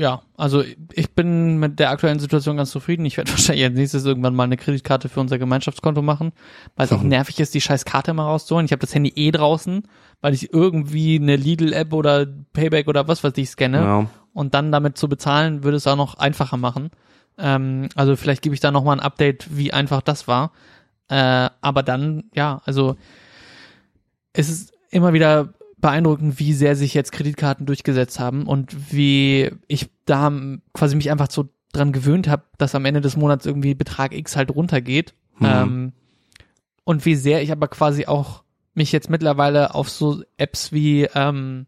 ja, also ich bin mit der aktuellen Situation ganz zufrieden. Ich werde <laughs> wahrscheinlich als nächstes irgendwann mal eine Kreditkarte für unser Gemeinschaftskonto machen, weil es auch nervig ist, die scheiß Karte mal rauszuholen. Ich habe das Handy eh draußen, weil ich irgendwie eine Lidl-App oder Payback oder was weiß ich scanne Ja. und dann damit zu bezahlen, würde es auch noch einfacher machen. Ähm, also vielleicht gebe ich da noch mal ein Update, wie einfach das war. Äh, aber dann, ja, also es ist immer wieder beeindruckend, wie sehr sich jetzt Kreditkarten durchgesetzt haben und wie ich da quasi mich einfach so dran gewöhnt habe, dass am Ende des Monats irgendwie Betrag X halt runtergeht. Mhm. Ähm, und wie sehr ich aber quasi auch mich jetzt mittlerweile auf so Apps wie ähm,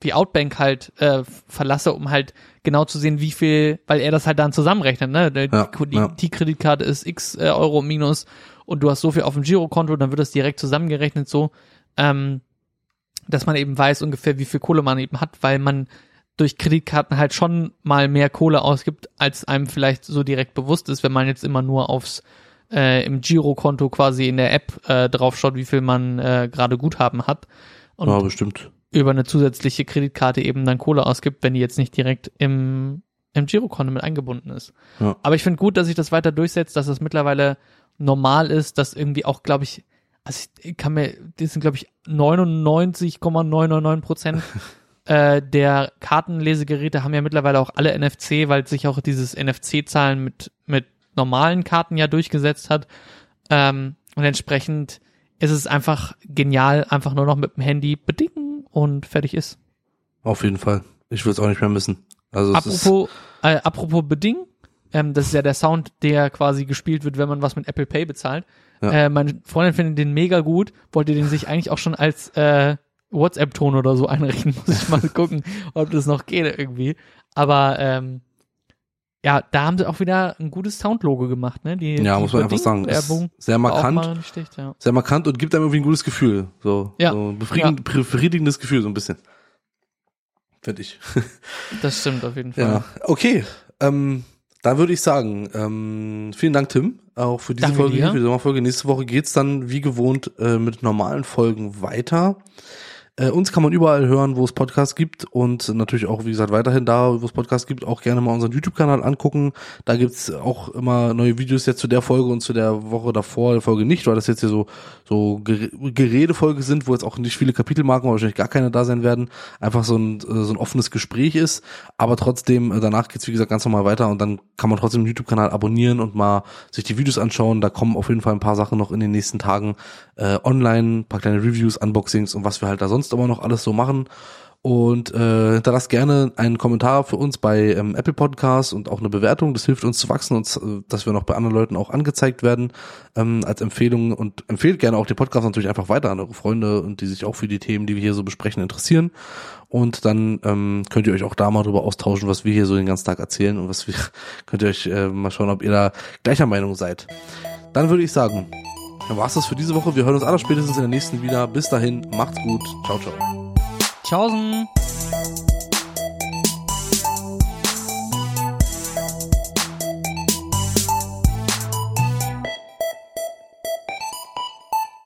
wie Outbank halt äh, verlasse, um halt genau zu sehen, wie viel, weil er das halt dann zusammenrechnet, ne? Die, Ja, die, ja. die Kreditkarte ist x äh, Euro minus und du hast so viel auf dem Girokonto, dann wird das direkt zusammengerechnet so, ähm, dass man eben weiß ungefähr, wie viel Kohle man eben hat, weil man durch Kreditkarten halt schon mal mehr Kohle ausgibt, als einem vielleicht so direkt bewusst ist, wenn man jetzt immer nur aufs äh, im Girokonto quasi in der App äh, draufschaut, wie viel man äh, gerade Guthaben hat. Und ja, bestimmt. über eine zusätzliche Kreditkarte eben dann Kohle ausgibt, wenn die jetzt nicht direkt im, im Girokonto mit eingebunden ist. Ja. Aber ich finde gut, dass sich das weiter durchsetzt, dass es mittlerweile normal ist, dass irgendwie auch, glaube ich, also ich kann mir, das sind, glaube ich, 99,999 Prozent <laughs> äh, der Kartenlesegeräte haben ja mittlerweile auch alle NFC, weil sich auch dieses NFC-Zahlen mit, mit normalen Karten ja durchgesetzt hat. Ähm, und entsprechend ist es einfach genial, einfach nur noch mit dem Handy bedingen und fertig ist. Auf jeden Fall. Ich will es auch nicht mehr missen. Also Apropos, äh, apropos Beding, ähm, das ist ja der Sound, der quasi gespielt wird, wenn man was mit Apple Pay bezahlt. Ja. Äh, meine Freundin findet den mega gut, wollte den sich eigentlich auch schon als äh, WhatsApp-Ton oder so einrichten, <laughs> muss ich mal gucken, ob das noch geht irgendwie. Aber ähm, ja, da haben sie auch wieder ein gutes Soundlogo gemacht, ne? Die, ja, die muss man einfach sagen. Sehr markant. schlecht, ja. sehr markant und gibt einem irgendwie ein gutes Gefühl. So, Ja. so ein befriedigend, befriedigendes Gefühl, so ein bisschen. Finde ich. <laughs> Das stimmt auf jeden Fall. Ja, okay. Ähm, dann würde ich sagen, ähm, vielen Dank, Tim, auch für diese Danke Folge, dir. für die Sommerfolge. Nächste Woche geht's dann wie gewohnt äh, mit normalen Folgen weiter. Äh, uns kann man überall hören, wo es Podcasts gibt und natürlich auch, wie gesagt, weiterhin da, wo es Podcasts gibt, auch gerne mal unseren YouTube-Kanal angucken. Da gibt's auch immer neue Videos jetzt zu der Folge und zu der Woche davor, der Folge nicht, weil das jetzt hier so, so Gere- Geredefolge sind, wo jetzt auch nicht viele Kapitelmarken, wahrscheinlich gar keine da sein werden. Einfach so ein, äh, so ein offenes Gespräch ist. Aber trotzdem, äh, danach geht's wie gesagt, ganz normal weiter und dann kann man trotzdem den YouTube-Kanal abonnieren und mal sich die Videos anschauen. Da kommen auf jeden Fall ein paar Sachen noch in den nächsten Tagen äh, online, ein paar kleine Reviews, Unboxings und was wir halt da sonst immer noch alles so machen. Und äh, hinterlasst gerne einen Kommentar für uns bei ähm, Apple Podcasts und auch eine Bewertung. Das hilft uns zu wachsen und äh, dass wir noch bei anderen Leuten auch angezeigt werden ähm, als Empfehlung. Und empfehlt gerne auch den Podcast natürlich einfach weiter an eure Freunde und die sich auch für die Themen, die wir hier so besprechen, interessieren. Und dann ähm, könnt ihr euch auch da mal drüber austauschen, was wir hier so den ganzen Tag erzählen und was wir <laughs> könnt ihr euch äh, mal schauen, ob ihr da gleicher Meinung seid. Dann würde ich sagen, dann war's das für diese Woche. Wir hören uns aller spätestens in der nächsten wieder. Bis dahin, macht's gut. Ciao, ciao. Tschaußen!